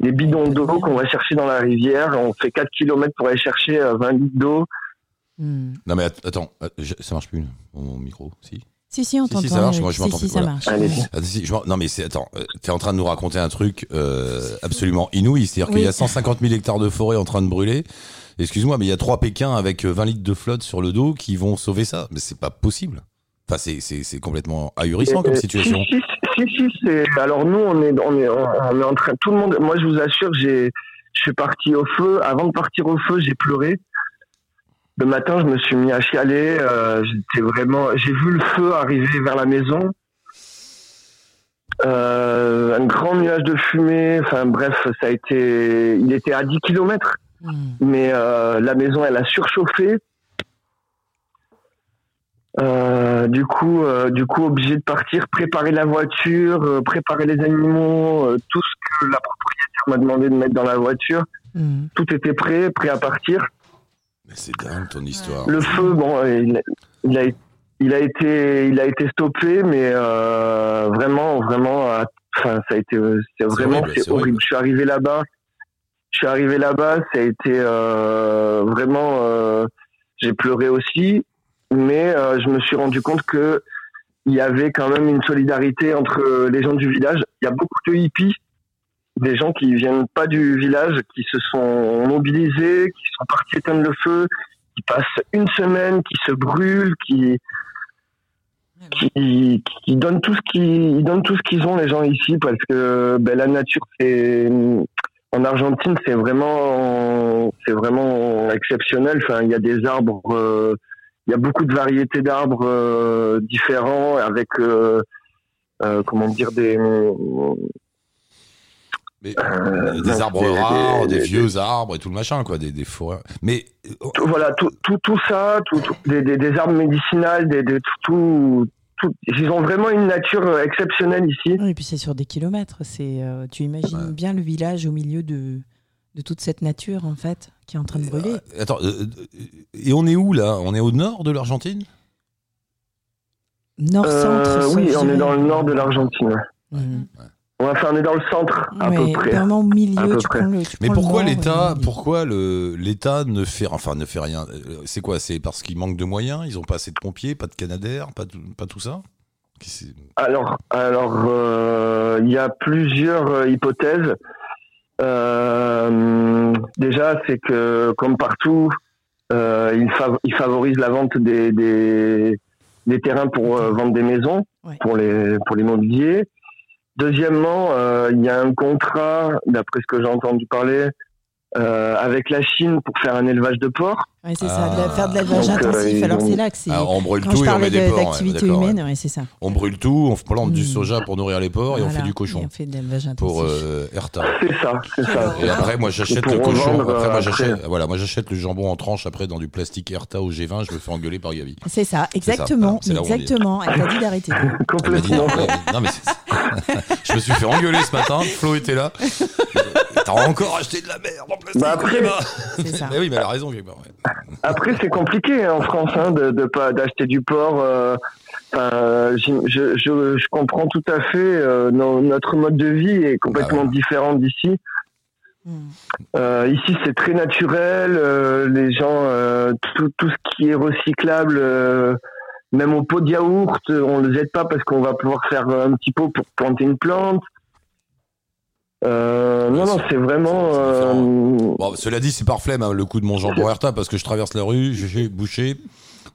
des bidons d'eau qu'on va chercher dans la rivière. On fait 4 km pour aller chercher euh, 20 litres d'eau. Mm. Non mais att- attends, euh, ça marche plus mon micro, si Si, si, on Si, t'entend. si, ça marche, moi, je Si, m'entends si, plus, ça voilà. marche. Allez-y. Ah, si, je non mais c'est attends, euh, t'es en train de nous raconter un truc euh, absolument inouï, c'est-à-dire qu'il y a Oui. 150 000 hectares de forêt en train de brûler. Excuse-moi, mais il y a trois Pékins avec euh, 20 litres de flotte sur le dos qui vont sauver ça. Mais c'est pas possible. Enfin, c'est c'est c'est complètement ahurissant comme Euh, situation. Si, si, si, si, c'est. Alors nous, on est, on est, on est en train. Tout le monde. Moi, je vous assure, j'ai, je suis parti au feu. Avant de partir au feu, j'ai pleuré. Le matin, je me suis mis à chialer. euh, J'étais vraiment. J'ai vu le feu arriver vers la maison. Euh, un grand nuage de fumée. Enfin bref, ça a été. Il était à 10 kilomètres Mm. mais euh, la maison elle a surchauffé. Du coup, du coup, obligé de partir, préparer la voiture, préparer les animaux, tout ce que la propriétaire m'a demandé de mettre dans la voiture. Mm. Tout était prêt, prêt à partir. Mais c'est dingue ton histoire. Le feu, bon, il, il a, il a été, il a été stoppé, mais euh, vraiment, vraiment, enfin, ça a été, euh, c'est vraiment, c'est horrible. horrible. Je suis arrivé là-bas, je suis arrivé là-bas, ça a été euh, vraiment, euh, j'ai pleuré aussi, mais euh, je me suis rendu compte que il y avait quand même une solidarité entre les gens du village. Il y a beaucoup de hippies, des gens qui viennent pas du village, qui se sont mobilisés, qui sont partis éteindre le feu, qui passent une semaine, qui se brûlent, qui qui, qui donnent tout ce qu'ils ils donnent tout ce qu'ils ont les gens ici parce que ben, la nature c'est en Argentine c'est vraiment c'est vraiment exceptionnel. Enfin il y a des arbres euh, il y a beaucoup de variétés d'arbres euh, différents avec euh, comment dire des Mais, Euh, des non, arbres des- rares, des, des- vieux arbres et tout le machin, quoi, des, des forêts. Mais tout- voilà tout, tout, tout ça tout, tout- des, des, des arbres médicinales des, des tout, tout, ils ont vraiment une nature euh, exceptionnelle ici Oui, Et puis c'est sur des kilomètres. C'est, euh, tu imagines Ouais. bien le village au milieu de, de toute cette nature en fait qui est en train de brûler. euh, attends, et on est où là? On est au nord de l'Argentine? Nord-centre. Euh, sauf, oui on est dans le nord de l'Argentine. Ouais, Enfin, on est dans le centre, à Ouais, peu près. Vraiment au milieu, tu prends le. tu Mais prends pourquoi l'État, et- pourquoi le l'État ne fait, enfin ne fait rien? Euh, C'est quoi? C'est parce qu'il manque de moyens? Ils ont pas assez de pompiers, pas de canadaires, pas tout, pas tout ça? Alors, alors, euh, il y a plusieurs euh, hypothèses. Euh, déjà, c'est que, comme partout, euh, il, fav- il favorise la vente des, des, des terrains pour euh, vendre des maisons, Ouais. pour les pour l'immobilier. Deuxièmement, euh, il y a un contrat, d'après ce que j'ai entendu parler, euh, avec la Chine pour faire un élevage de porc. Ouais, c'est ça, de la- Ah. faire de l'élevage Donc, euh, intensif. Alors c'est là que c'est. Ah, on brûle Quand tout je et on met des de- porcs. ouais, d'activité d'accord, ouais. humaine, ouais, c'est ça. On brûle tout, on plante du Mm. soja pour nourrir les porcs et on fait du Et cochon on fait de l'élevage intensif. pour euh, Erta. C'est ça, c'est ça. Et après, moi, j'achète le cochon. Après, moi, euh, j'achète, voilà, moi, j'achète le jambon en tranche après dans du plastique Erta au G20. Je me fais engueuler par Gabi. C'est ça, C'est ça, exactement. voilà, c'est exactement. Elle t'a dit d'arrêter. (laughs) Complètement. non, mais- non, mais c'est- (laughs) je me suis fait engueuler ce matin. Flo était là. T'as encore acheté de la merde en plastique. Bah après- ça. Mais oui, mais elle a raison, ouais. Après, c'est compliqué hein, en France hein, de, de pas d'acheter du porc. euh, euh, je, je, je comprends tout à fait. euh, no- notre mode de vie est complètement Ah ouais. différent d'ici. Mm. Euh, ici, c'est très naturel. euh, les gens, euh, tout, tout ce qui est recyclable, euh, même au pot de yaourt, on le jette pas parce qu'on va pouvoir faire un petit pot pour planter une plante. Euh, non, non, c'est- vraiment. euh, Bon, cela dit, c'est par flemme, hein, le coup de mon jambon (laughs) Erta, parce que je traverse la rue, je suis bouché,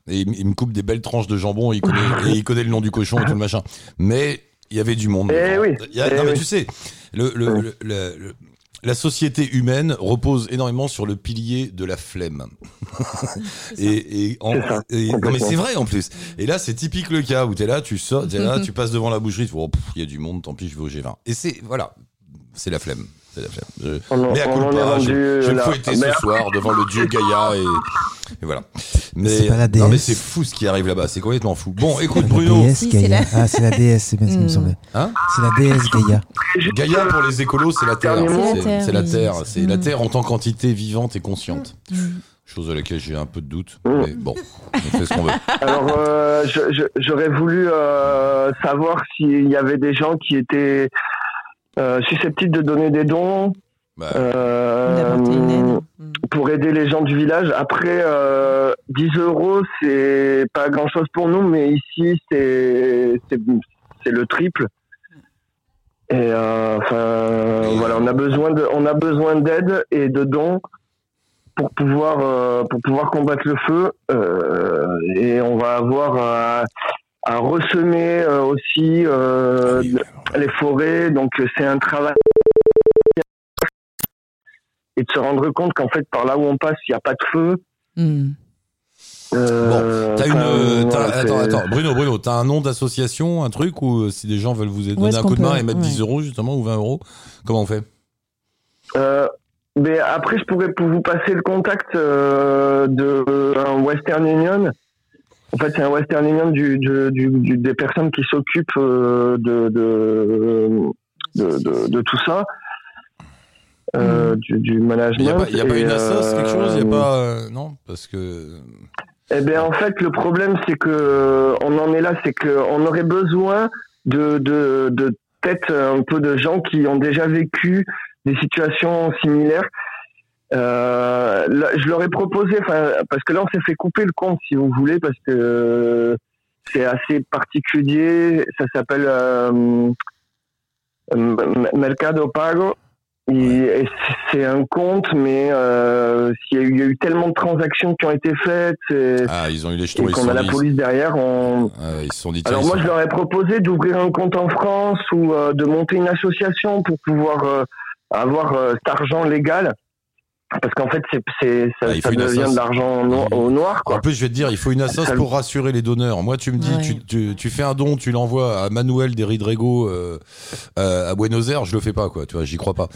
et il, me coupe des belles tranches de jambon, et il connaît, (laughs) et il connaît le nom du cochon et tout le machin. Mais il y avait du monde. Eh oui, Il y a- eh non, mais tu sais, le, le, le, le- le- la société humaine repose énormément sur le pilier de la flemme. et, et, en- C'est ça, et- non, mais c'est vrai en plus. Et là, c'est typique le cas où t'es là, tu sors, t'es là, tu passes devant la boucherie, tu oh, il y a du monde, tant pis, je vais au G20. Et c'est, voilà, c'est la flemme. Je, On mais à on est rendu je, je vais me Mais- ce soir devant le dieu Gaïa et, et voilà. Mais, C'est pas la non, mais c'est fou ce qui arrive là-bas, c'est complètement fou. Bon, écoute Bruno, déesse Si, Gaïa. la- Ah, c'est la déesse, c'est bien ce qui me (laughs) Hmm. semblait. Hein c'est la déesse Gaïa. Gaïa pour les écolos, c'est la Terre. C'est la Terre, C'est la oui. Terre. C'est la. Terre en tant qu'entité vivante et consciente. Mm. Chose à laquelle j'ai un peu de doute. Mais bon, on fait ce qu'on veut. (laughs) Alors, euh, j'aurais voulu euh, savoir s'il y avait des gens qui étaient euh, susceptibles de donner des dons Bah, euh. Mm. pour aider les gens du village. Après, euh, 10 euros, c'est pas grand chose pour nous, mais ici, c'est le triple. Et euh, enfin, Et- voilà, on a besoin de, on a besoin d'aide et de dons pour pouvoir euh, pour pouvoir combattre le feu. Euh, et on va avoir à ressemer euh, aussi euh, les forêts. Donc c'est un travail et de se rendre compte qu'en fait par là où on passe, il n'y a pas de feu. Mm. Euh, T'as une. euh, voilà, attends, attends, Bruno, Bruno, t'as un nom d'association, un truc où euh, si des gens veulent vous donner un coup de main peut- et mettre ouais. 10 euros justement ou 20 euros, comment on fait? Euh, mais après, je pourrais pour vous passer le contact euh, de euh, un Western Union. En fait, c'est un Western Union du, du, du- du- des personnes qui s'occupent euh, de, de, de, de, de tout ça, euh, du, du Il n'y management. a pas, y a pas une assoce, quelque chose Il y a euh, pas. euh, non Parce que. Eh bien, en fait, le problème, c'est que on en est là, c'est qu'on aurait besoin de, de, de peut-être un peu de gens qui ont déjà vécu des situations similaires. Euh, là, je leur ai proposé, enfin, parce que là, on s'est fait couper le compte, si vous voulez, parce que c'est assez particulier. Ça s'appelle euh, Mercado Pago. Et, et c'est un compte, mais euh, s'il y, a eu- il y a eu tellement de transactions qui ont été faites et, Ah, ils ont eu les et jetons, se qu'on a la police derrière, on... Ah, ils se sont dit. Alors ils moi, sont- je leur ai proposé d'ouvrir un compte en France ou euh, de monter une association pour pouvoir euh, avoir euh, cet argent légal. Parce qu'en fait, c'est, c'est, ça, Ah, il ça faut une devient assoce. de l'argent no- au noir. Quoi. En plus, je vais te dire, il faut une assoce pour rassurer les donneurs. Moi, tu me dis, Ouais. tu, tu, tu fais un don, tu l'envoies à Manuel des Ridrego euh, euh, à Buenos Aires, je le fais pas, quoi. Tu vois, j'y crois pas.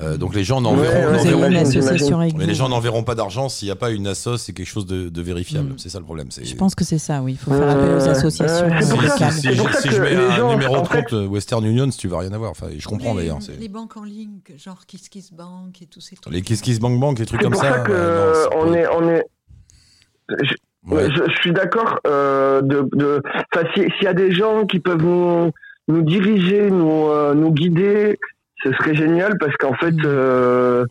Euh, donc les gens Ouais, n'enverront, ouais, mais les gens n'enverront pas d'argent s'il n'y a pas une assoce et quelque chose de, de vérifiable. Mm. C'est ça le problème. C'est Je pense que c'est ça, oui. Il faut faire appel aux associations euh, c'est si, pour ça- locales. si- c'est si- pour ça si que je mets un gens, numéro de compte Western Union, tu vas rien avoir. Enfin, je comprends les, d'ailleurs. c'est- les banques en ligne, genre KissKissBank et tous ces trucs. Les Kiss Kiss Bank Bank, les trucs C'est comme pour ça. ça, que euh, non, on est, on est. Je, Ouais. je, je suis d'accord euh, de, de. Enfin, si- s'il y a des gens qui peuvent nous, nous diriger, nous, euh, nous guider, ce serait génial parce qu'en fait, Mm. euh,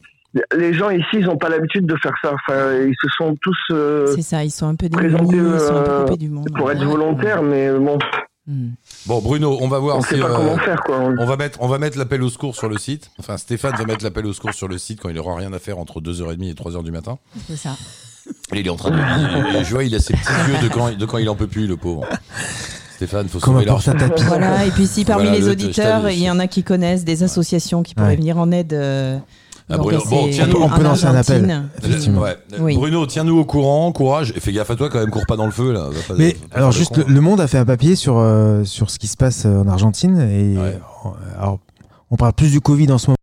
les gens ici, ils n'ont pas l'habitude de faire ça. Enfin, ils se sont tous euh, C'est ça, ils sont un peu démunis, ils sont un peu coupés du monde. pour être Ouais. volontaires, mais bon, Mm. Bon, Bruno, on va voir on si. sait pas euh, comment faire quoi. On va mettre, on va mettre l'appel au secours sur le site. Enfin, Stéphane va mettre l'appel au secours sur le site quand il aura rien à faire entre 2h30 et 3h du matin. C'est ça. Et il est en train de. je vois, il a ses petits yeux de quand, de quand il en peut plus, le pauvre. Stéphane, faut Comme tapis. Voilà, et puis si parmi Voilà, les le- auditeurs, il y en a qui connaissent des associations qui pourraient Ouais. venir en aide. euh, Ah, Bruno, bon, tiens-nous- On peut lancer un appel. Argentine. Effectivement. Ouais. Oui. Bruno, tiens-nous au courant, courage. Et fais gaffe à toi quand même, cours pas dans le feu là. Va pas- Mais va pas alors juste, le Monde a fait un papier sur euh, sur ce qui se passe euh, en Argentine et Ouais. euh, alors on parle plus du Covid en ce moment.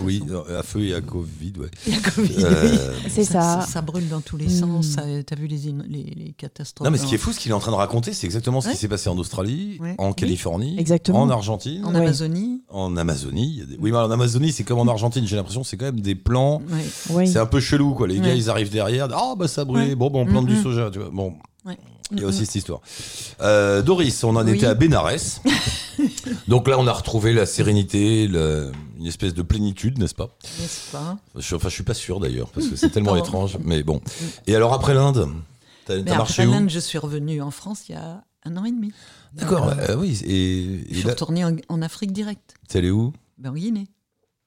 Oui, euh, à feu et à Covid, ouais. Il y a Covid, Euh, oui. C'est ça. ça. brûle dans tous les Mm. sens. T'as vu les, in- les, les catastrophes Non, mais ce qui est fou, ce qu'il est en train de raconter, c'est exactement ce Ouais. qui s'est passé en Australie, Ouais. en. Californie, Exactement. en Argentine, en Ouais. Amazonie. en Amazonie. Des- Oui, mais en Amazonie, c'est comme en Argentine. J'ai l'impression que c'est quand même des plans. C'est un peu chelou, quoi. Les gars, ils arrivent derrière. Ah, bah ça a brûlé. Ouais. Bon, on plante du Mhm. soja, tu vois. Bon. Ouais. Il y a aussi cette histoire. Euh, Doris, on en Oui. était à Bénarès. (laughs) Donc là, on a retrouvé la sérénité, le- une espèce de plénitude, n'est-ce pas? N'est-ce pas? Je, Enfin, je suis pas sûr d'ailleurs, parce que (laughs) c'est tellement étrange. Mais bon. Et alors, après l'Inde T'as marché après où? l'Inde, je suis revenue en France il y a un an et demi. D'accord, Donc, euh, euh, oui. Et, Je et suis là, retournée en, en Afrique direct, t'es allé où? Ben, en Guinée.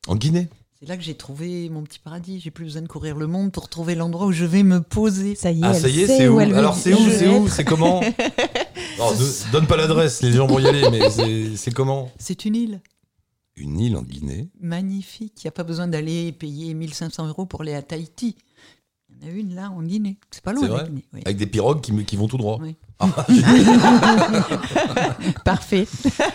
En Guinée? C'est là que j'ai trouvé mon petit paradis. J'ai plus besoin de courir le monde pour trouver l'endroit où je vais me poser. Ça y est, Ah, ça y est, c'est où Alors, c'est où je C'est où? C'est comment? (laughs) Non, donne pas l'adresse, les gens vont y aller, mais c'est- c'est comment? C'est une île Une île en Guinée. magnifique. Il n'y a pas besoin d'aller payer 1500 euros pour aller à Tahiti. Il y en a une là en Guinée. C'est pas loin C'est la vrai Guinée. oui. Avec des pirogues qui, vont tout droit. Oui. Ah, (laughs) Parfait.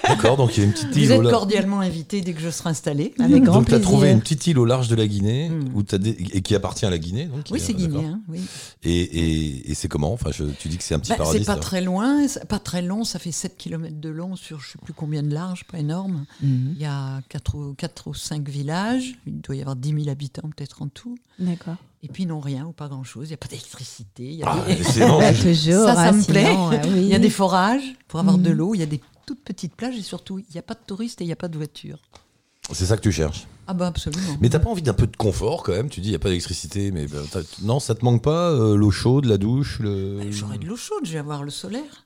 D'accord, donc il y a une petite île Vous êtes cordialement invité dès que je serai installée. Avec grand Donc tu as trouvé une petite île au large de la Guinée Mm. où t'as des- et qui appartient à la Guinée. Donc, Oui, c'est guinéen. Oui. Et, et- et c'est comment? Enfin, je- Tu dis que c'est un petit Bah, paradis. c'est pas ça. très loin, pas très long, ça fait 7 km de long sur je sais plus combien de large, pas énorme. Mhm. Il y a 4 ou, quatre ou 5 villages, il doit y avoir 10 000 habitants peut-être en tout. D'accord. Et puis ils n'ont rien ou pas grand-chose, il n'y a pas d'électricité, il y a Ah, des- mais c'est non, Bah, je- toujours. Ça, ça hein, me plaît. sinon, oui. il y a des forages pour avoir de Mhm. l'eau, il y a des toutes petites plages et surtout il n'y a pas de touristes et il n'y a pas de voitures. c'est ça que tu cherches. Ah bah absolument. Mais t'as pas envie d'un peu de confort quand même? Tu dis il y a pas d'électricité, mais ben, t'as- non, ça te manque pas euh, l'eau chaude, la douche, le. Bah, J'aurai de l'eau chaude, je vais avoir le solaire.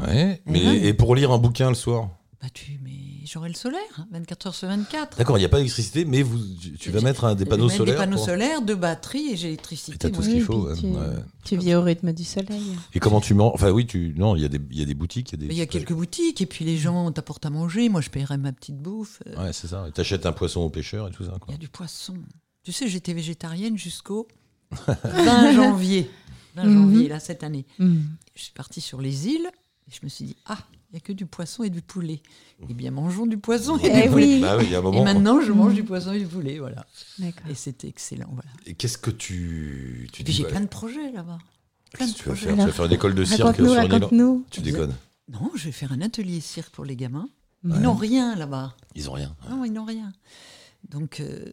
Ouais. Mais ouais. et pour lire un bouquin le soir? Bah tu, mais j'aurai le solaire, 24 heures sur 24. D'accord, il n'y a pas d'électricité, mais vous, tu, tu vas mettre un, des Je vais panneaux mettre solaires. Des panneaux pour- solaires, deux batteries et j'ai Et l'électricité. t'as tout moi. ce qu'il faut. tu- ouais. Tu vis au rythme du soleil. Et comment tu manges Enfin oui, tu non, il y a des il y a des boutiques, il y a des. Y a quelques boutiques et puis les gens t'apportent à manger. Moi, je paierai ma petite bouffe. Euh, Ouais, c'est ça. Et T'achètes un poisson au pêcheur et tout ça. Il y a du poisson. Tu sais, j'étais végétarienne jusqu'au 20 (laughs) janvier. 20 Mhm. janvier, là, cette année. Mhm. Je suis partie sur les îles et je me suis dit, ah, n'y a que du poisson et du poulet. Eh bien, mangeons du poisson et Eh du poulet. Bah oui, il y a un Et maintenant, je mange du poisson et du poulet, voilà. Et c'était excellent, voilà. Et qu'est-ce que tu tu puis j'ai bah, plein de projets là-bas. Qu'est-ce que tu vas faire Tu vas faire une école de cirque sur une île. Tu déconnes. Non, je vais faire un atelier cirque pour les gamins. Ouais. Ils n'ont rien là-bas. Ils ont rien. Non, ils n'ont rien. Donc, euh,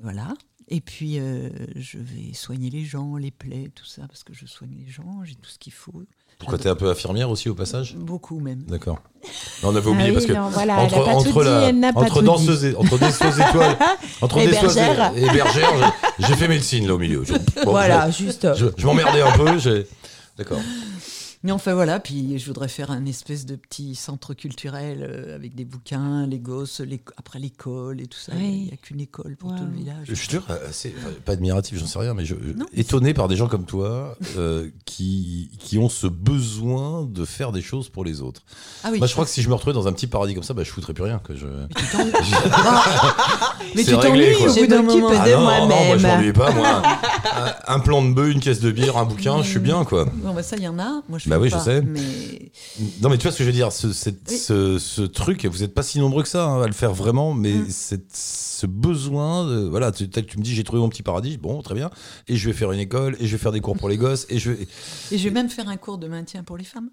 voilà. Et puis, euh, je vais soigner les gens, les plaies, tout ça, parce que je soigne les gens, j'ai tout ce qu'il faut. Pourquoi t'es un peu infirmière aussi au passage? Beaucoup même. D'accord. On avait oublié Ah oui, parce que non, voilà, elle entre, entre dit, la- elle entre tout danseuse dit. et, entre danseuse étoile, entre Et danseuse bergère. et bergère, j'ai fait médecine là au milieu. Je, bon, Voilà, juste. Je, je m'emmerdais un peu. j'ai- D'accord. Mais enfin, voilà. Puis, je voudrais faire un espèce de petit centre culturel euh, avec des bouquins, les gosses, les- après l'école et tout ça. Oui. Il n'y a qu'une école pour Wow. tout le village. Je suis toujours assez, pas admiratif, j'en sais rien, mais je, Non. étonné par des gens comme toi euh, qui, qui ont ce besoin de faire des choses pour les autres. Ah oui. Moi, je crois que si je me retrouvais dans un petit paradis comme ça, bah, je foutrais plus rien. Que je... Mais tu (laughs) t'ennuies. Réglé, t'ennuies au bout d'un moment. de non, non, moi je m'ennuie pas, moi. un, un plan de bœuf, une caisse de bière, un bouquin, je suis bien, quoi. Bon, bah, ça, il y en a. Moi, je Bah oui, je sais. Mais Non, mais tu vois ce que je veux dire, ce, cette- Oui. ce, ce truc, vous n'êtes pas si nombreux que ça hein, à le faire vraiment, mais Mm. cette- ce besoin, de, voilà, que tu me dis, j'ai trouvé mon petit paradis, bon, très bien, et je vais faire une école, et je vais faire des cours pour les gosses, et je vais. Et je vais même faire un cours de maintien pour les femmes.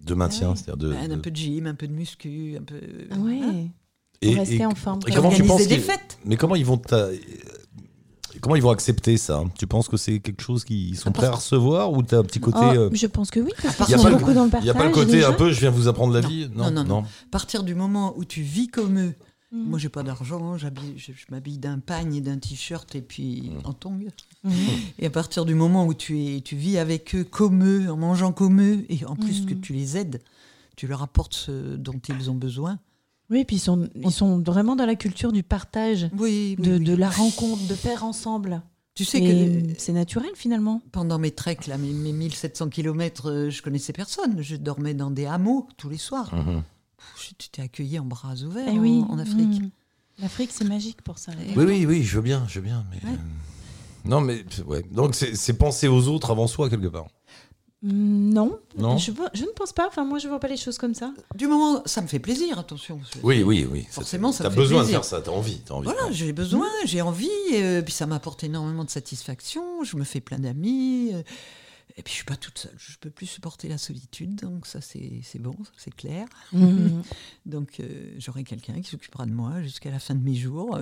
De maintien, Ah oui. c'est-à-dire de. De- Un peu de gym, un peu de muscu, un peu. Ah Ouais. Voilà. et, Pour rester et- en forme. et comment tu Organiser penses des fêtes. Mais comment ils vont Comment ils vont accepter ça? Tu penses que c'est quelque chose qu'ils sont prêts à recevoir ou t'as un petit côté. Oh, euh, Je pense que oui, parce Il y a pas le- beaucoup dans le Il n'y a pas le côté un peu, je viens vous apprendre la Non. vie? Non, non, non. À partir du moment où tu vis comme eux, Mhm. moi j'ai pas d'argent, j'habille- je, je m'habille d'un pagne et d'un t-shirt et puis Mhm. en tongs. Mhm. Et à partir du moment où tu, es, tu vis avec eux comme eux, en mangeant comme eux, et en plus que Mhm. tu les aides, tu leur apportes ce dont ils ont besoin. Oui, puis ils sont, ils sont vraiment dans la culture du partage, Oui, oui, de, oui. de la rencontre, de faire ensemble. Tu sais Et que c'est naturel finalement. pendant mes treks, là, mes, mes 1700 km, je connaissais personne. Je dormais dans des hameaux tous les soirs. Pff, J'étais accueillie en bras ouverts Eh en, oui, en Afrique. Mhm. L'Afrique, c'est magique pour ça. Et Oui, oui, oui, je veux bien, je veux bien. Mais... Ouais. euh, Non, mais ouais. Donc c'est penser aux autres avant soi quelque part. Mm, Non, Non je, ne pense pas. Enfin, moi, je vois pas les choses comme ça. Du moment, ça me fait plaisir, attention. Oui, oui, oui. Forcément, ça T'as me fait besoin plaisir. de faire ça, t'as envie, t'as envie. Voilà, j'ai besoin, j'ai envie, euh, puis ça m'apporte énormément de satisfaction, je me fais plein d'amis, euh, et puis je suis pas toute seule, je peux plus supporter la solitude, donc ça c'est c'est bon, ça, c'est clair. Mhm. (laughs) Donc euh, j'aurai quelqu'un qui s'occupera de moi jusqu'à la fin de mes jours.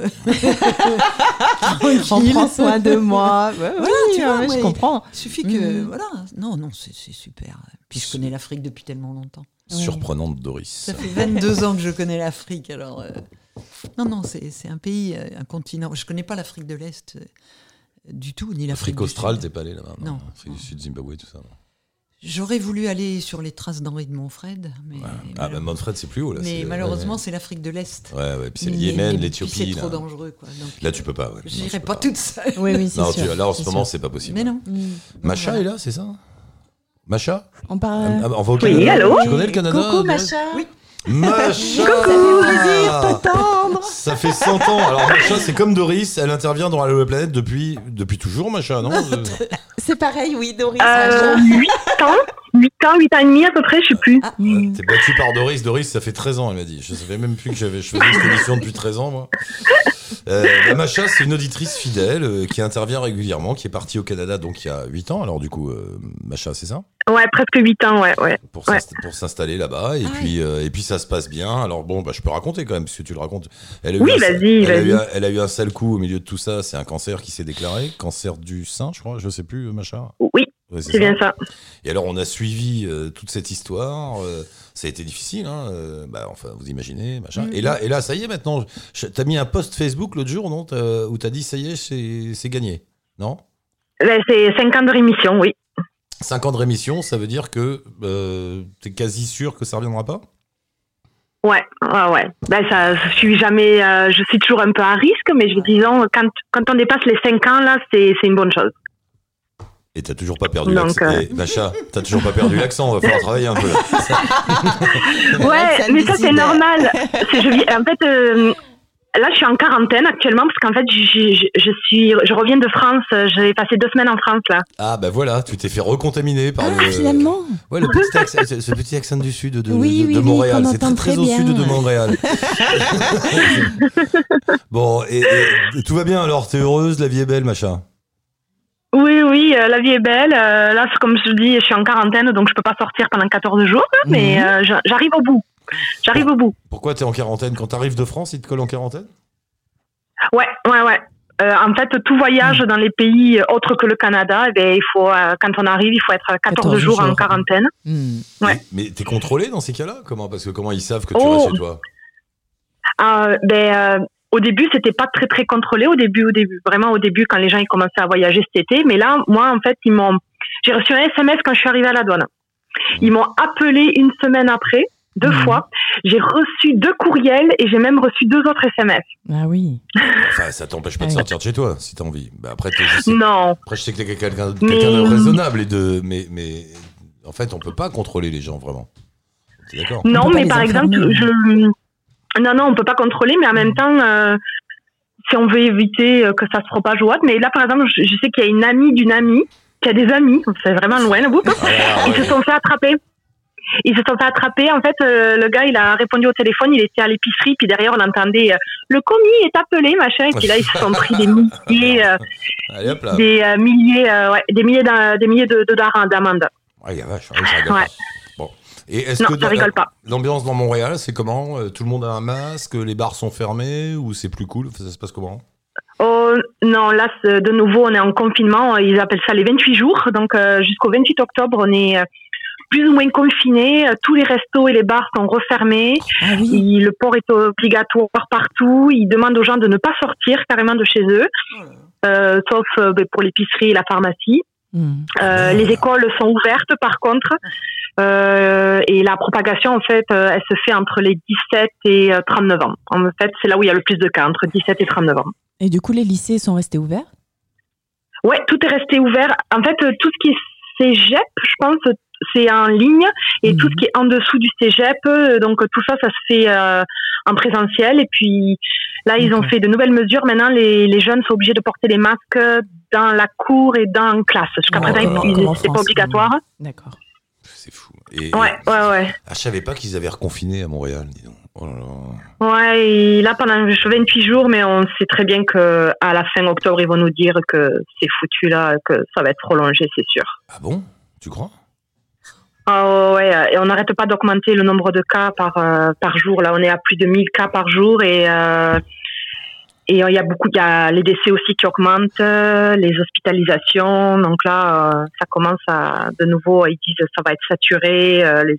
On (laughs) prend soin de moi. Ouais, Voilà, oui, tu vois, ouais, je comprends. Il suffit que, Mhm. voilà, non, non, c'est super. Puis je connais l'Afrique depuis tellement longtemps. Surprenante, Doris. Ça fait 22 ans que je connais l'Afrique, alors... euh, Non, non, c'est c'est un pays, euh, un continent. Je connais pas l'Afrique de l'Est euh, du tout, ni l'Afrique australe, t'es pas allé là-bas Non. Afrique du Sud, Zimbabwe, tout ça. non. J'aurais voulu aller sur les traces d'Henri de Montfred, mais, Ouais. Ah, bah Manfred, c'est plus haut là. mais malheureusement, c'est l'Afrique de l'Est. Ouais, ouais. Puis c'est le Yémen, l'Éthiopie. C'est trop dangereux, quoi. Donc, Là, tu peux pas. Ouais. J'irai peux pas toute seule. Oui, oui, c'est Non, sûr. tu- là, en ce moment, c'est pas possible. Mais non. Mhm. Macha Voilà. est là, c'est ça? Macha? On parle. Ah, On va au Oui, Canada. allô? Tu connais le Canada Coucou, Macha. Oui. Macha Ça fait plaisir de t'entendre. Ça fait 100 ans. Alors Macha, c'est comme Doris, elle intervient dans Allo la planète depuis, depuis toujours, Macha, non? (laughs) C'est pareil, oui, Doris. Euh, 8 ans 8 ans, 8 ans et demi à peu près, je sais plus. Ah, ouais, T'es battue par Doris. Doris, ça fait 13 ans, elle m'a dit. Je savais même plus que j'avais, je faisais cette émission depuis 13 ans, moi. Euh, bah, Macha, c'est une auditrice fidèle euh, qui intervient régulièrement, qui est partie au Canada donc il y a 8 ans. Alors du coup, euh, Macha, c'est ça? Ouais, presque 8 ans, ouais, ouais. pour, Ouais. s'inst- pour s'installer là-bas et puis euh, et puis ça se passe bien alors bon bah je peux raconter quand même parce que tu le racontes elle a eu Oui, un- vas-y, elle, a eu vas-y. un- elle a eu un sale coup au milieu de tout ça c'est un cancer qui s'est déclaré cancer du sein je crois je sais plus Macha Oui, Ouais, c'est bien ça. et alors on a suivi euh, toute cette histoire euh, ça a été difficile hein euh, bah, enfin vous imaginez machin Mm-hmm. et là et là ça y est maintenant je- t'as mis un post Facebook l'autre jour non? T'as- où t'as dit ça y est c'est c'est gagné non? Ben, c'est 5 ans de rémission, oui. 5 ans de rémission ça veut dire que euh, t'es quasi sûr que ça reviendra pas? Ouais, ouais, ouais. Ben, ça, je suis jamais, euh, je suis toujours un peu à risque, mais je disons, quand, quand on dépasse les 5 ans, là, c'est, c'est une bonne chose. Et t'as toujours pas perdu l'accent. euh, Eh, Macha, t'as toujours pas perdu l'accent, va falloir travailler un peu. là. Ouais, (laughs) mais ça, c'est normal. C'est- je vis- en fait, euh, là, je suis en quarantaine actuellement, parce qu'en fait, je, je, je suis, je reviens de France. J'ai passé deux semaines en France, là. Ah bah voilà, tu t'es fait recontaminer par Ah, le. finalement. Ouais, le petit accent, ce petit accent du sud de, Oui, de, oui, de oui, Montréal. C'est très très très au sud de Montréal. (laughs) (laughs) bon, et, et tout va bien alors, t'es heureuse, la vie est belle, Macha. Oui, oui, euh, la vie est belle. Euh, là, c'est comme je dis, je suis en quarantaine, donc je peux pas sortir pendant 14 jours, hein, mais Mhm. euh, j'a- j'arrive au bout. J'arrive au bout. Pourquoi t'es en quarantaine Quand t'arrives de France, ils te collent en quarantaine Ouais, ouais, ouais. Euh, en fait, tout voyage dans les pays autres que le Canada, eh ben, il faut, euh, quand on arrive, il faut être 14, 14 jours en quarantaine. Hmm. Ouais. Mais, mais t'es contrôlé dans ces cas-là Comment Parce que comment ils savent que tu Oh. restes chez toi Euh, ben, euh, au début, c'était pas très très contrôlé. Au début, au début, vraiment au début, quand les gens ils commençaient à voyager cet été. Mais là, moi, en fait, ils m'ont. J'ai reçu un SMS quand je suis arrivée à la douane. Ils m'ont appelé une semaine après, deux Mhm. fois. J'ai reçu deux courriels et j'ai même reçu deux autres SMS. Ah oui. Enfin, ça t'empêche pas de sortir de chez toi, si t'as envie. Bah, après, je sais, Non. Après, je sais que t'es quelqu'un Mais- quelqu'un de raisonnable et de. Mais, mais en fait, on peut pas contrôler les gens vraiment. T'es d'accord? On Non, mais par exemple, je. Non, non, on peut pas contrôler, mais en même temps, euh, si on veut éviter euh, que ça se propage ou autre. Mais là, par exemple, je, je sais qu'il y a une amie d'une amie qui a des amis, c'est vraiment loin, là, vous. Ah, ouais, Ils ouais. se sont fait attraper. Ils se sont fait attraper. En fait, euh, le gars, il a répondu au téléphone, il était à l'épicerie, puis derrière, on entendait euh, le commis est appelé, machin. Et puis là, ils se sont pris des milliers, euh, (laughs) Allez des milliers, ouais, des milliers, des milliers de, de dollars d'amende. Ah, y a vache, ouais, Ouais. pas. Bon. Et est-ce Non, que ça rigole pas. l'ambiance dans Montréal, c'est comment Tout le monde a un masque Les bars sont fermés Ou c'est plus cool? Ça se passe comment? Oh, non, là, de nouveau, on est en confinement. Ils appellent ça les 28 jours. Donc, euh, jusqu'au 28 octobre, on est plus ou moins confinés. Euh, Tous les restos et les bars sont refermés. Ah oui. Il- le port est obligatoire partout. Ils demandent aux gens de ne pas sortir carrément de chez eux, euh, sauf euh, ben, pour l'épicerie et la pharmacie. Hmm. Euh, les écoles sont ouvertes, par contre. Euh, et la propagation, en fait, euh, elle se fait entre les 17 et euh, 39 ans. En fait, c'est là où il y a le plus de cas, entre 17 et 39 ans. Et du coup, les lycées sont restés ouverts? Ouais, tout est resté ouvert. En fait, tout ce qui est cégep, je pense, c'est en ligne. Et Mhm. tout ce qui est en dessous du cégep, euh, donc tout ça, ça se fait euh, en présentiel. Et puis là, ils ont fait de nouvelles mesures. Maintenant, les, les jeunes sont obligés de porter les masques dans la cour et dans la classe. Jusqu'à Oh, présent, c'était pas obligatoire. D'accord. C'est fou. Et, Ouais, ouais, ouais. Ah, je savais pas qu'ils avaient reconfiné à Montréal, dis donc. Oh là là. Ouais, et là, pendant 28 jours, mais on sait très bien que à la fin octobre, ils vont nous dire que c'est foutu là, que ça va être prolongé, c'est sûr. Ah bon? Tu crois? Ah ouais, euh, et on n'arrête pas d'augmenter le nombre de cas par euh, par jour. Là, on est à plus de 1000 cas par jour et euh, et il y a beaucoup, il y a les décès aussi qui augmentent, euh, les hospitalisations. Donc là, euh, ça commence à de nouveau. Ils disent ça va être saturé, euh, les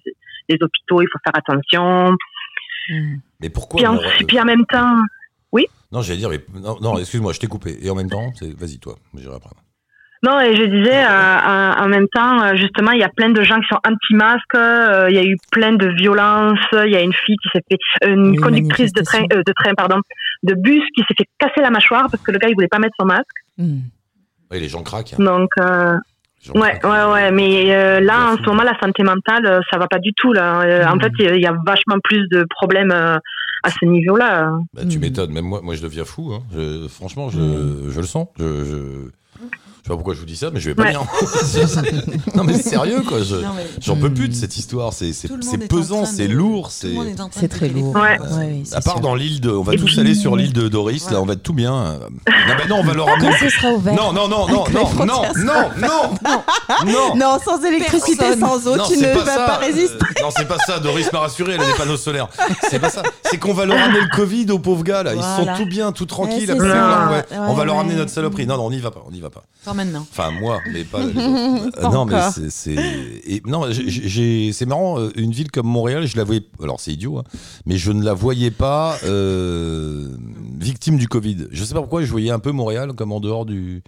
les hôpitaux, il faut faire attention. Hmm. Mais pourquoi Puis en, puis en même temps, Non, j'allais dire, mais non, non, excuse-moi, je t'ai coupé. Et en même temps, vas-y toi, j'irai après. Non, et je disais, euh, euh, en même temps, euh, justement, il y a plein de gens qui sont anti-masques, euh, il y a eu plein de violences, il y a une fille qui s'est fait, une conductrice de train, euh, de train, pardon, de bus qui s'est fait casser la mâchoire parce que le gars, il voulait pas mettre son masque. Hmm. Oui, les gens craquent. Donc, euh, J'en Ouais, ouais, ouais, mais euh, là, en ce moment, la santé mentale, ça va pas du tout, là. Euh, En Mm. fait, il y a- il y a vachement plus de problèmes euh, à ce niveau-là. Bah, tu Mm. m'étonnes, même moi, moi je deviens fou. hein. Je- franchement, je, Mm. je le sens. Je, je... je sais pas pourquoi je vous dis ça, mais je vais pas Ouais. bien. (laughs) non mais sérieux quoi. je- Non, mais J'en peux plus de cette histoire. C'est pesant, c'est de- lourd. C'est très lourd. Ouais. Ouais, à part sûr. dans l'île de, on va Et tous puis- aller sur l'île de Doris. Là, on va être tout bien. Non, bah non, on va leur ramener. Non, non, non, non, non, non, non, non, non. Non, sans électricité, sans eau, Non, tu ne vas pas résister. Euh, non, c'est pas ça. Doris m'a rassuré, elle a des panneaux solaires. C'est pas ça. C'est qu'on va leur ramener le Covid aux pauvres gars là. Ils sont tout bien, tout tranquilles. Ouais. Ouais, on va leur ramener notre saloperie. Non, non, on n'y va pas. On n'y va pas. Maintenant. Enfin, moi, mais pas les autres. (laughs) Pas non, mais encore. c'est- c'est. et Non, c'est marrant. euh, Une ville comme Montréal, je la voyais. Alors, c'est idiot, hein, mais je ne la voyais pas euh, victime du Covid. Je sais pas pourquoi, je voyais un peu Montréal comme en dehors du.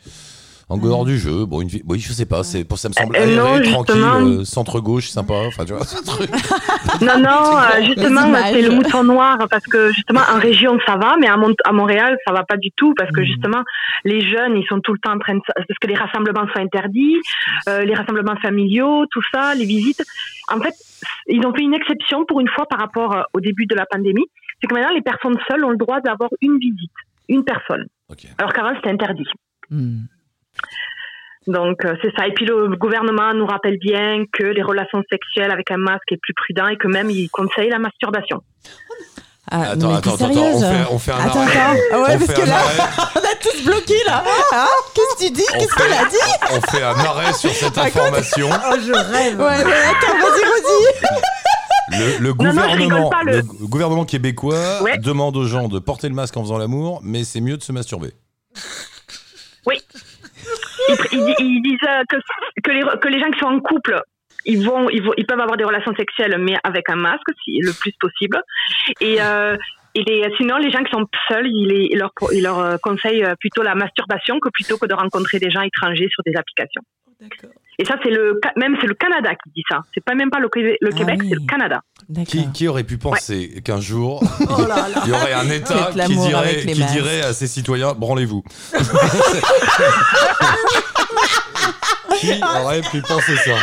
En dehors du jeu, bon, une vie, oui, je sais pas, c'est pour ça me semble Euh, aéré, non, tranquille, euh, centre gauche, sympa, enfin tu vois, ce truc. (laughs) Non, non, (laughs) euh, justement, c'est le mouton noir parce que justement, en région, ça va, mais à, Mont- à Montréal, ça va pas du tout parce que Mhm. justement, les jeunes, ils sont tout le temps en train de. Parce que les rassemblements sont interdits, euh, les rassemblements familiaux, tout ça, les visites. En fait, ils ont fait une exception pour une fois par rapport euh, au début de la pandémie. C'est que maintenant, les personnes seules ont le droit d'avoir une visite, une personne. Alors qu'avant, c'était interdit. Hmm. Donc euh, c'est ça. Et puis le gouvernement nous rappelle bien que les relations sexuelles avec un masque est plus prudent et que même il conseille la masturbation. Ah, Attends, mais attends, attends, on fait, on fait un Attends, arrêt. attends. Ah ouais, on parce que là, (laughs) on a tous bloqué là. Hein Qu'est-ce que tu dis Qu'est-ce qu'elle a dit On fait un arrêt sur cette information. Oh, je rêve. Ouais, mais attends, vas-y, vas-y. Le, le Non, non, gouvernement, pas, le- le gouvernement québécois Ouais. demande aux gens de porter le masque en faisant l'amour, mais c'est mieux de se masturber. Ils, disent euh, que, que, les, que les gens qui sont en couple, ils, vont, ils, vont, ils peuvent avoir des relations sexuelles, mais avec un masque si, le plus possible. Et, euh, et sinon, les gens qui sont seuls, ils, ils leur, ils leur euh, conseillent plutôt la masturbation que plutôt que de rencontrer des gens étrangers sur des applications. D'accord. Et ça, c'est le, même c'est le Canada qui dit ça. C'est pas même pas le, Ah Québec, oui. c'est le Canada. Qui, aurait pu penser qu'un jour, (laughs) Oh là là. il y aurait un État qui dirait, qui à ses citoyens branlez-vous (laughs) Qui aurait pu penser ça?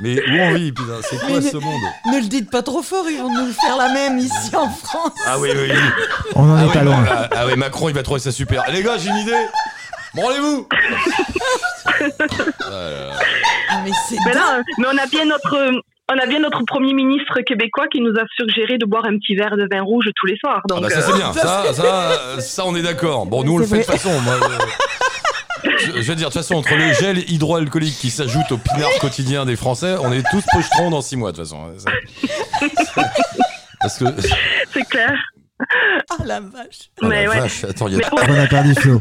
Mais où on vit, putain C'est quoi ce monde? Ne le dites pas trop fort, ils vont nous faire la même ici en France. Ah oui, oui, oui. On Ah est oui, pas loin. Ah, ah oui, Macron, il va trouver ça super. Les gars, j'ai une idée Branlez-vous Ah là. Ah, mais c'est Mais, dingue. là, euh, mais on a bien notre, on a bien notre premier ministre québécois qui nous a suggéré de boire un petit verre de vin rouge tous les soirs. Ah bah ça euh, c'est bien, ça, ça, ça on est d'accord. Bon, nous on le fait de toute façon. moi, je, je veux dire, de toute façon, entre le gel hydroalcoolique qui s'ajoute au pinard quotidien des Français, on est tous pochetrons dans 6 mois de toute façon. Ça- (laughs) Parce que. c'est clair. Ah la vache. Oh la ouais. vache, attends, il y a. Mais On a perdu Flo.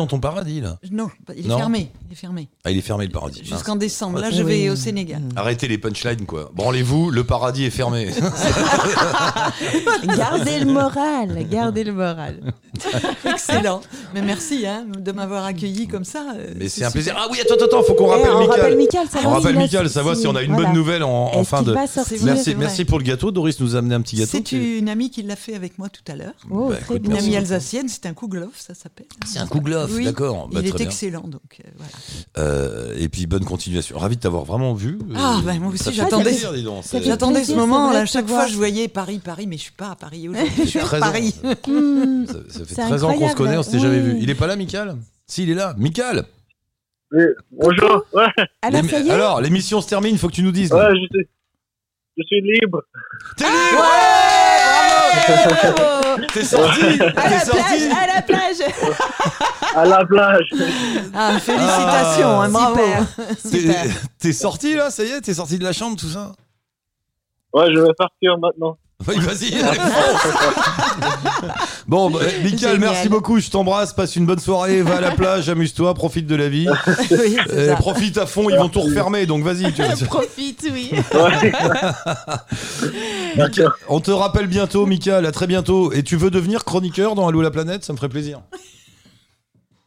Dans ton paradis là Non, il est Non. fermé. Il est fermé. Ah, il est fermé le paradis. Jusqu'en décembre. Là, Oui. je vais au Sénégal. Arrêtez les punchlines quoi. Branlez-vous, le paradis est fermé. (laughs) Gardez le moral, gardez le moral. (laughs) Excellent. Mais merci hein, de m'avoir accueilli comme ça. euh, Mais c'est un super. plaisir. Ah oui, attends, attends, faut qu'on Eh, rappelle on Michael. rappelle Michael, On savoir rappelle Michael, savoir si on a une voilà. bonne nouvelle en, fin de. va Merci, merci pour le gâteau. Doris nous a amené un petit gâteau. C'est une amie qui l'a fait avec moi tout à l'heure. Oh, Bah, très écoute, Une amie alsacienne, c'est un kouglof, ça s'appelle. C'est un kouglof, Oui. d'accord. Bah, Il est très bien. excellent, donc euh, voilà. Euh, et puis bonne continuation. Ravi de t'avoir vraiment vu. Ah, Euh, bah, moi aussi, j'attendais- J'attendais ce moment, là, chaque fois je voyais Paris, Paris, mais je suis pas à Paris aujourd'hui. (laughs) Je suis à 13 ans. Paris. Ça, ça fait C'est 13 ans qu'on se connaît, on s'était jamais oui. vu. Il est pas là, Michael Si, il est là. Michael Oui, bonjour. Ouais, Alors, est? L'émission se termine, faut que tu nous dises. ouais, je suis, je suis libre. T'es libre T'es sorti À la plage, à la plage À la plage. Ah, félicitations, Ah, hein, bravo. T'es- super. T'es sorti là, ça y est T'es sorti de la chambre, tout ça? Ouais, je vais partir maintenant. Oui, vas-y, allez, fonce. (laughs) Bon, bah, Michael, merci beaucoup, je t'embrasse, passe une bonne soirée, va à la plage, amuse-toi, profite de la vie. (laughs) Oui, Euh, ça. profite à fond, ils vont tout refermer, donc vas-y. tu- (laughs) Profite, oui. Michael, on te rappelle bientôt, Michael, à très bientôt. Et tu veux devenir chroniqueur dans Allô la planète? Ça me ferait plaisir.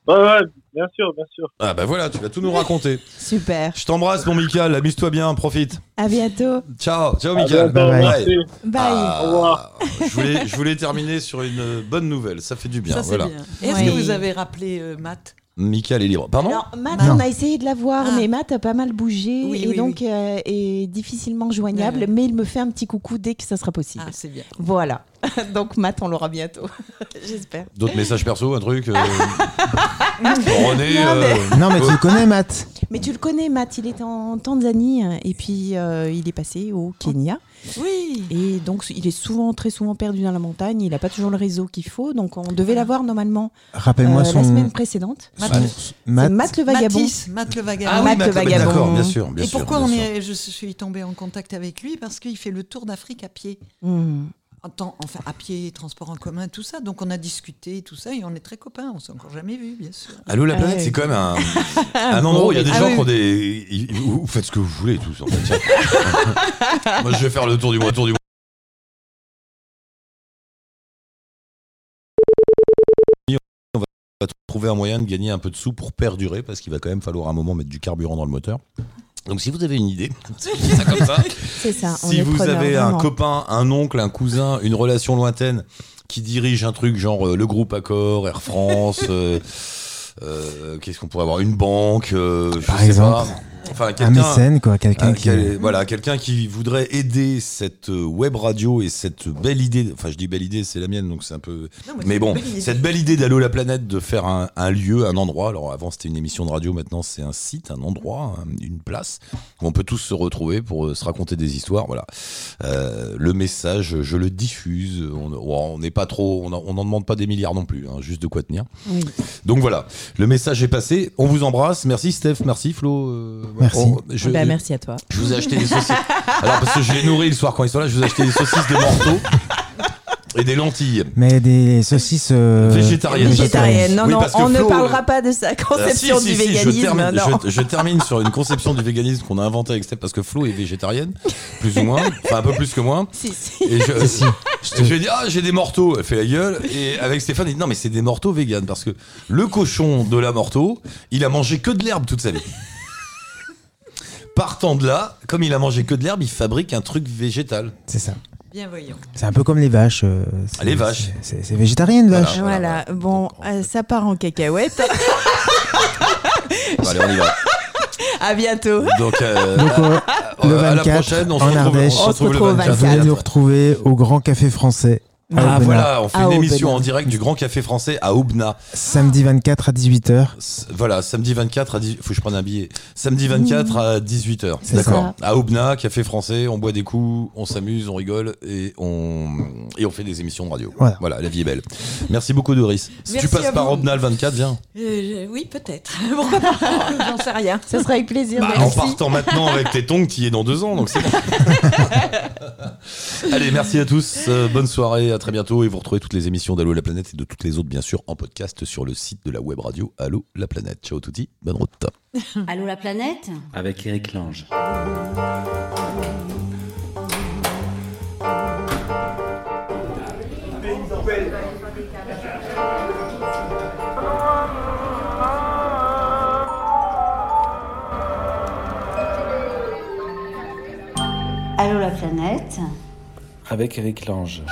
ouais, ouais, Bien sûr, bien sûr. Ah bah voilà, tu vas tout nous raconter. (laughs) Super. Je t'embrasse, mon Michael. Amuse-toi bien, profite. À bientôt. Ciao, ciao, Michael. Bye. Bye. Ah, Au revoir. Je voulais, je voulais terminer sur une bonne nouvelle. Ça fait du bien. Ça, c'est voilà. bien. Est-ce Oui. que vous avez rappelé euh, Matt? Michael est libre. Pardon? Alors, Matt, Non. on a essayé de la voir, Ah. mais Matt a pas mal bougé Oui, et oui, donc euh, est difficilement joignable. Mais il me fait un petit coucou dès que ça sera possible. Ah, c'est bien. Voilà. (laughs) donc Matt, on l'aura bientôt. (laughs) J'espère. D'autres messages perso, un truc euh, René, Non, euh, Non, mais tu le connais, Matt. Mais tu le connais, Matt. Il est en Tanzanie euh, et puis euh, il est passé au Kenya. Oui. Et donc, il est souvent, très souvent perdu dans la montagne. Il n'a pas toujours le réseau qu'il faut. Donc, on devait l'avoir normalement Rappelle-moi euh, son. la semaine précédente. Matt, Matt. Matt le vagabond. Mathis, Matt le vagabond. Ah oui, Matt Matt, le vagabond. D'accord, bien sûr. Bien Et sûr, pourquoi bien on sûr. est, je suis tombée en contact avec lui? Parce qu'il fait le tour d'Afrique à pied. Hmm. En temps- enfin, à pied, transport en commun, tout ça. Donc on a discuté, tout ça, et on est très copains. On s'est encore jamais vus, bien sûr. Allô la planète, ouais. c'est quand même (laughs) un, un endroit où il y a des Ah gens oui. qui ont des. Vous faites ce que vous voulez tous en fait. (laughs) Moi je vais faire le tour du mois, tour du mois. On va trouver un moyen de gagner un peu de sous pour perdurer parce qu'il va quand même falloir un moment mettre du carburant dans le moteur. Donc si vous avez une idée, (laughs) c'est ça comme ça. C'est ça. on si est vous preneur, avez un copain, un oncle, un cousin, une relation lointaine qui dirige un truc genre euh, le groupe Accor, Air France, euh, euh, qu'est-ce qu'on pourrait avoir Une banque, euh, je Par sais exemple. pas. Enfin, Un mécène, quoi. Quelqu'un euh, qui. quel- voilà, quelqu'un qui voudrait aider cette euh, web radio et cette belle idée, enfin je dis belle idée, c'est la mienne, donc c'est un peu... Non, Mais bon, une belle idée. cette belle idée d'Allo la planète, de faire un, un lieu, un endroit, alors avant c'était une émission de radio, maintenant c'est un site, un endroit, un- une place, où on peut tous se retrouver pour euh, se raconter des histoires, voilà. Euh, le message, je le diffuse, on on n'est pas trop, on n'en demande pas des milliards non plus, hein, juste de quoi tenir. Oui. Donc voilà, le message est passé, on vous embrasse, merci Steph, merci Flo. euh, Merci. on- je- Bah, merci à toi. je vous ai acheté des saucisses. (laughs) Alors, parce que je les nourris le soir quand ils sont là, je vous ai acheté des saucisses de morteau et des lentilles. Mais des saucisses. euh, Végétariennes. Végétarienne. Non, Oui, non, on ne Flo, parlera euh, pas de sa conception Ah, si, du si, si, véganisme. je, termine, non. je- je termine sur une conception du véganisme qu'on a inventée avec Steph parce que Flo est végétarienne, plus ou moins, enfin un peu plus que moi. (laughs) Si, si. Et je, Si, si. je lui ai dit, ah, j'ai des morteaux. Elle fait la gueule. Et avec Stéphane, il dit, non, mais c'est des morteaux véganes. Parce que le cochon de la morteau, il a mangé que de l'herbe toute sa vie. Partant de là, comme il a mangé que de l'herbe, il fabrique un truc végétal. C'est ça. Bien voyons. C'est un peu comme les vaches. euh, c'est- Ah, les vaches. C'est c'est végétarien, une vache. Voilà, bon, euh, ça part en cacahuète. (laughs) Bon, allez, on y va. (laughs) à bientôt. Donc, euh, Donc, euh, le à la 24, prochaine, on se en retrouve, Ardèche. on se retrouve le retrouve au 24. Vous allez nous retrouver au Grand Café Français. Ah voilà, on fait À une émission en direct du Grand Café Français à Aubna. Samedi 24 à 18h. S- Voilà, samedi 24 à 18 faut que je prenne un billet. Samedi 24 à 18h. C'est D'accord. À Aubna, Café Français, on boit des coups, on s'amuse, on rigole et on et on fait des émissions de radio. Voilà. la vie est belle. Merci beaucoup Doris. Si Merci tu passes par. Aubna le 24, viens. Euh, oui, peut-être. (laughs) Pourquoi pas J'en sais rien. Ça sera avec plaisir. Bah, en partant maintenant avec tes tongs, tu y es dans deux ans, donc c'est bon. (laughs) Allez, merci à tous. euh, bonne soirée, à très bientôt. Et vous retrouvez toutes les émissions d'Allo la planète et de toutes les autres, bien sûr, en podcast sur le site de la web radio Allo la planète. Ciao touti, bonne route. (laughs) Allô la planète Avec Eric Lange. Allô la planète Avec Eric Lange.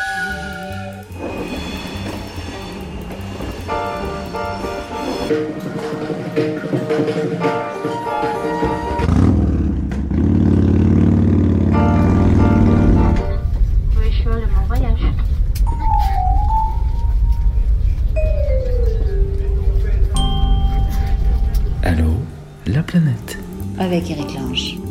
Allô La planète. avec Eric Lange.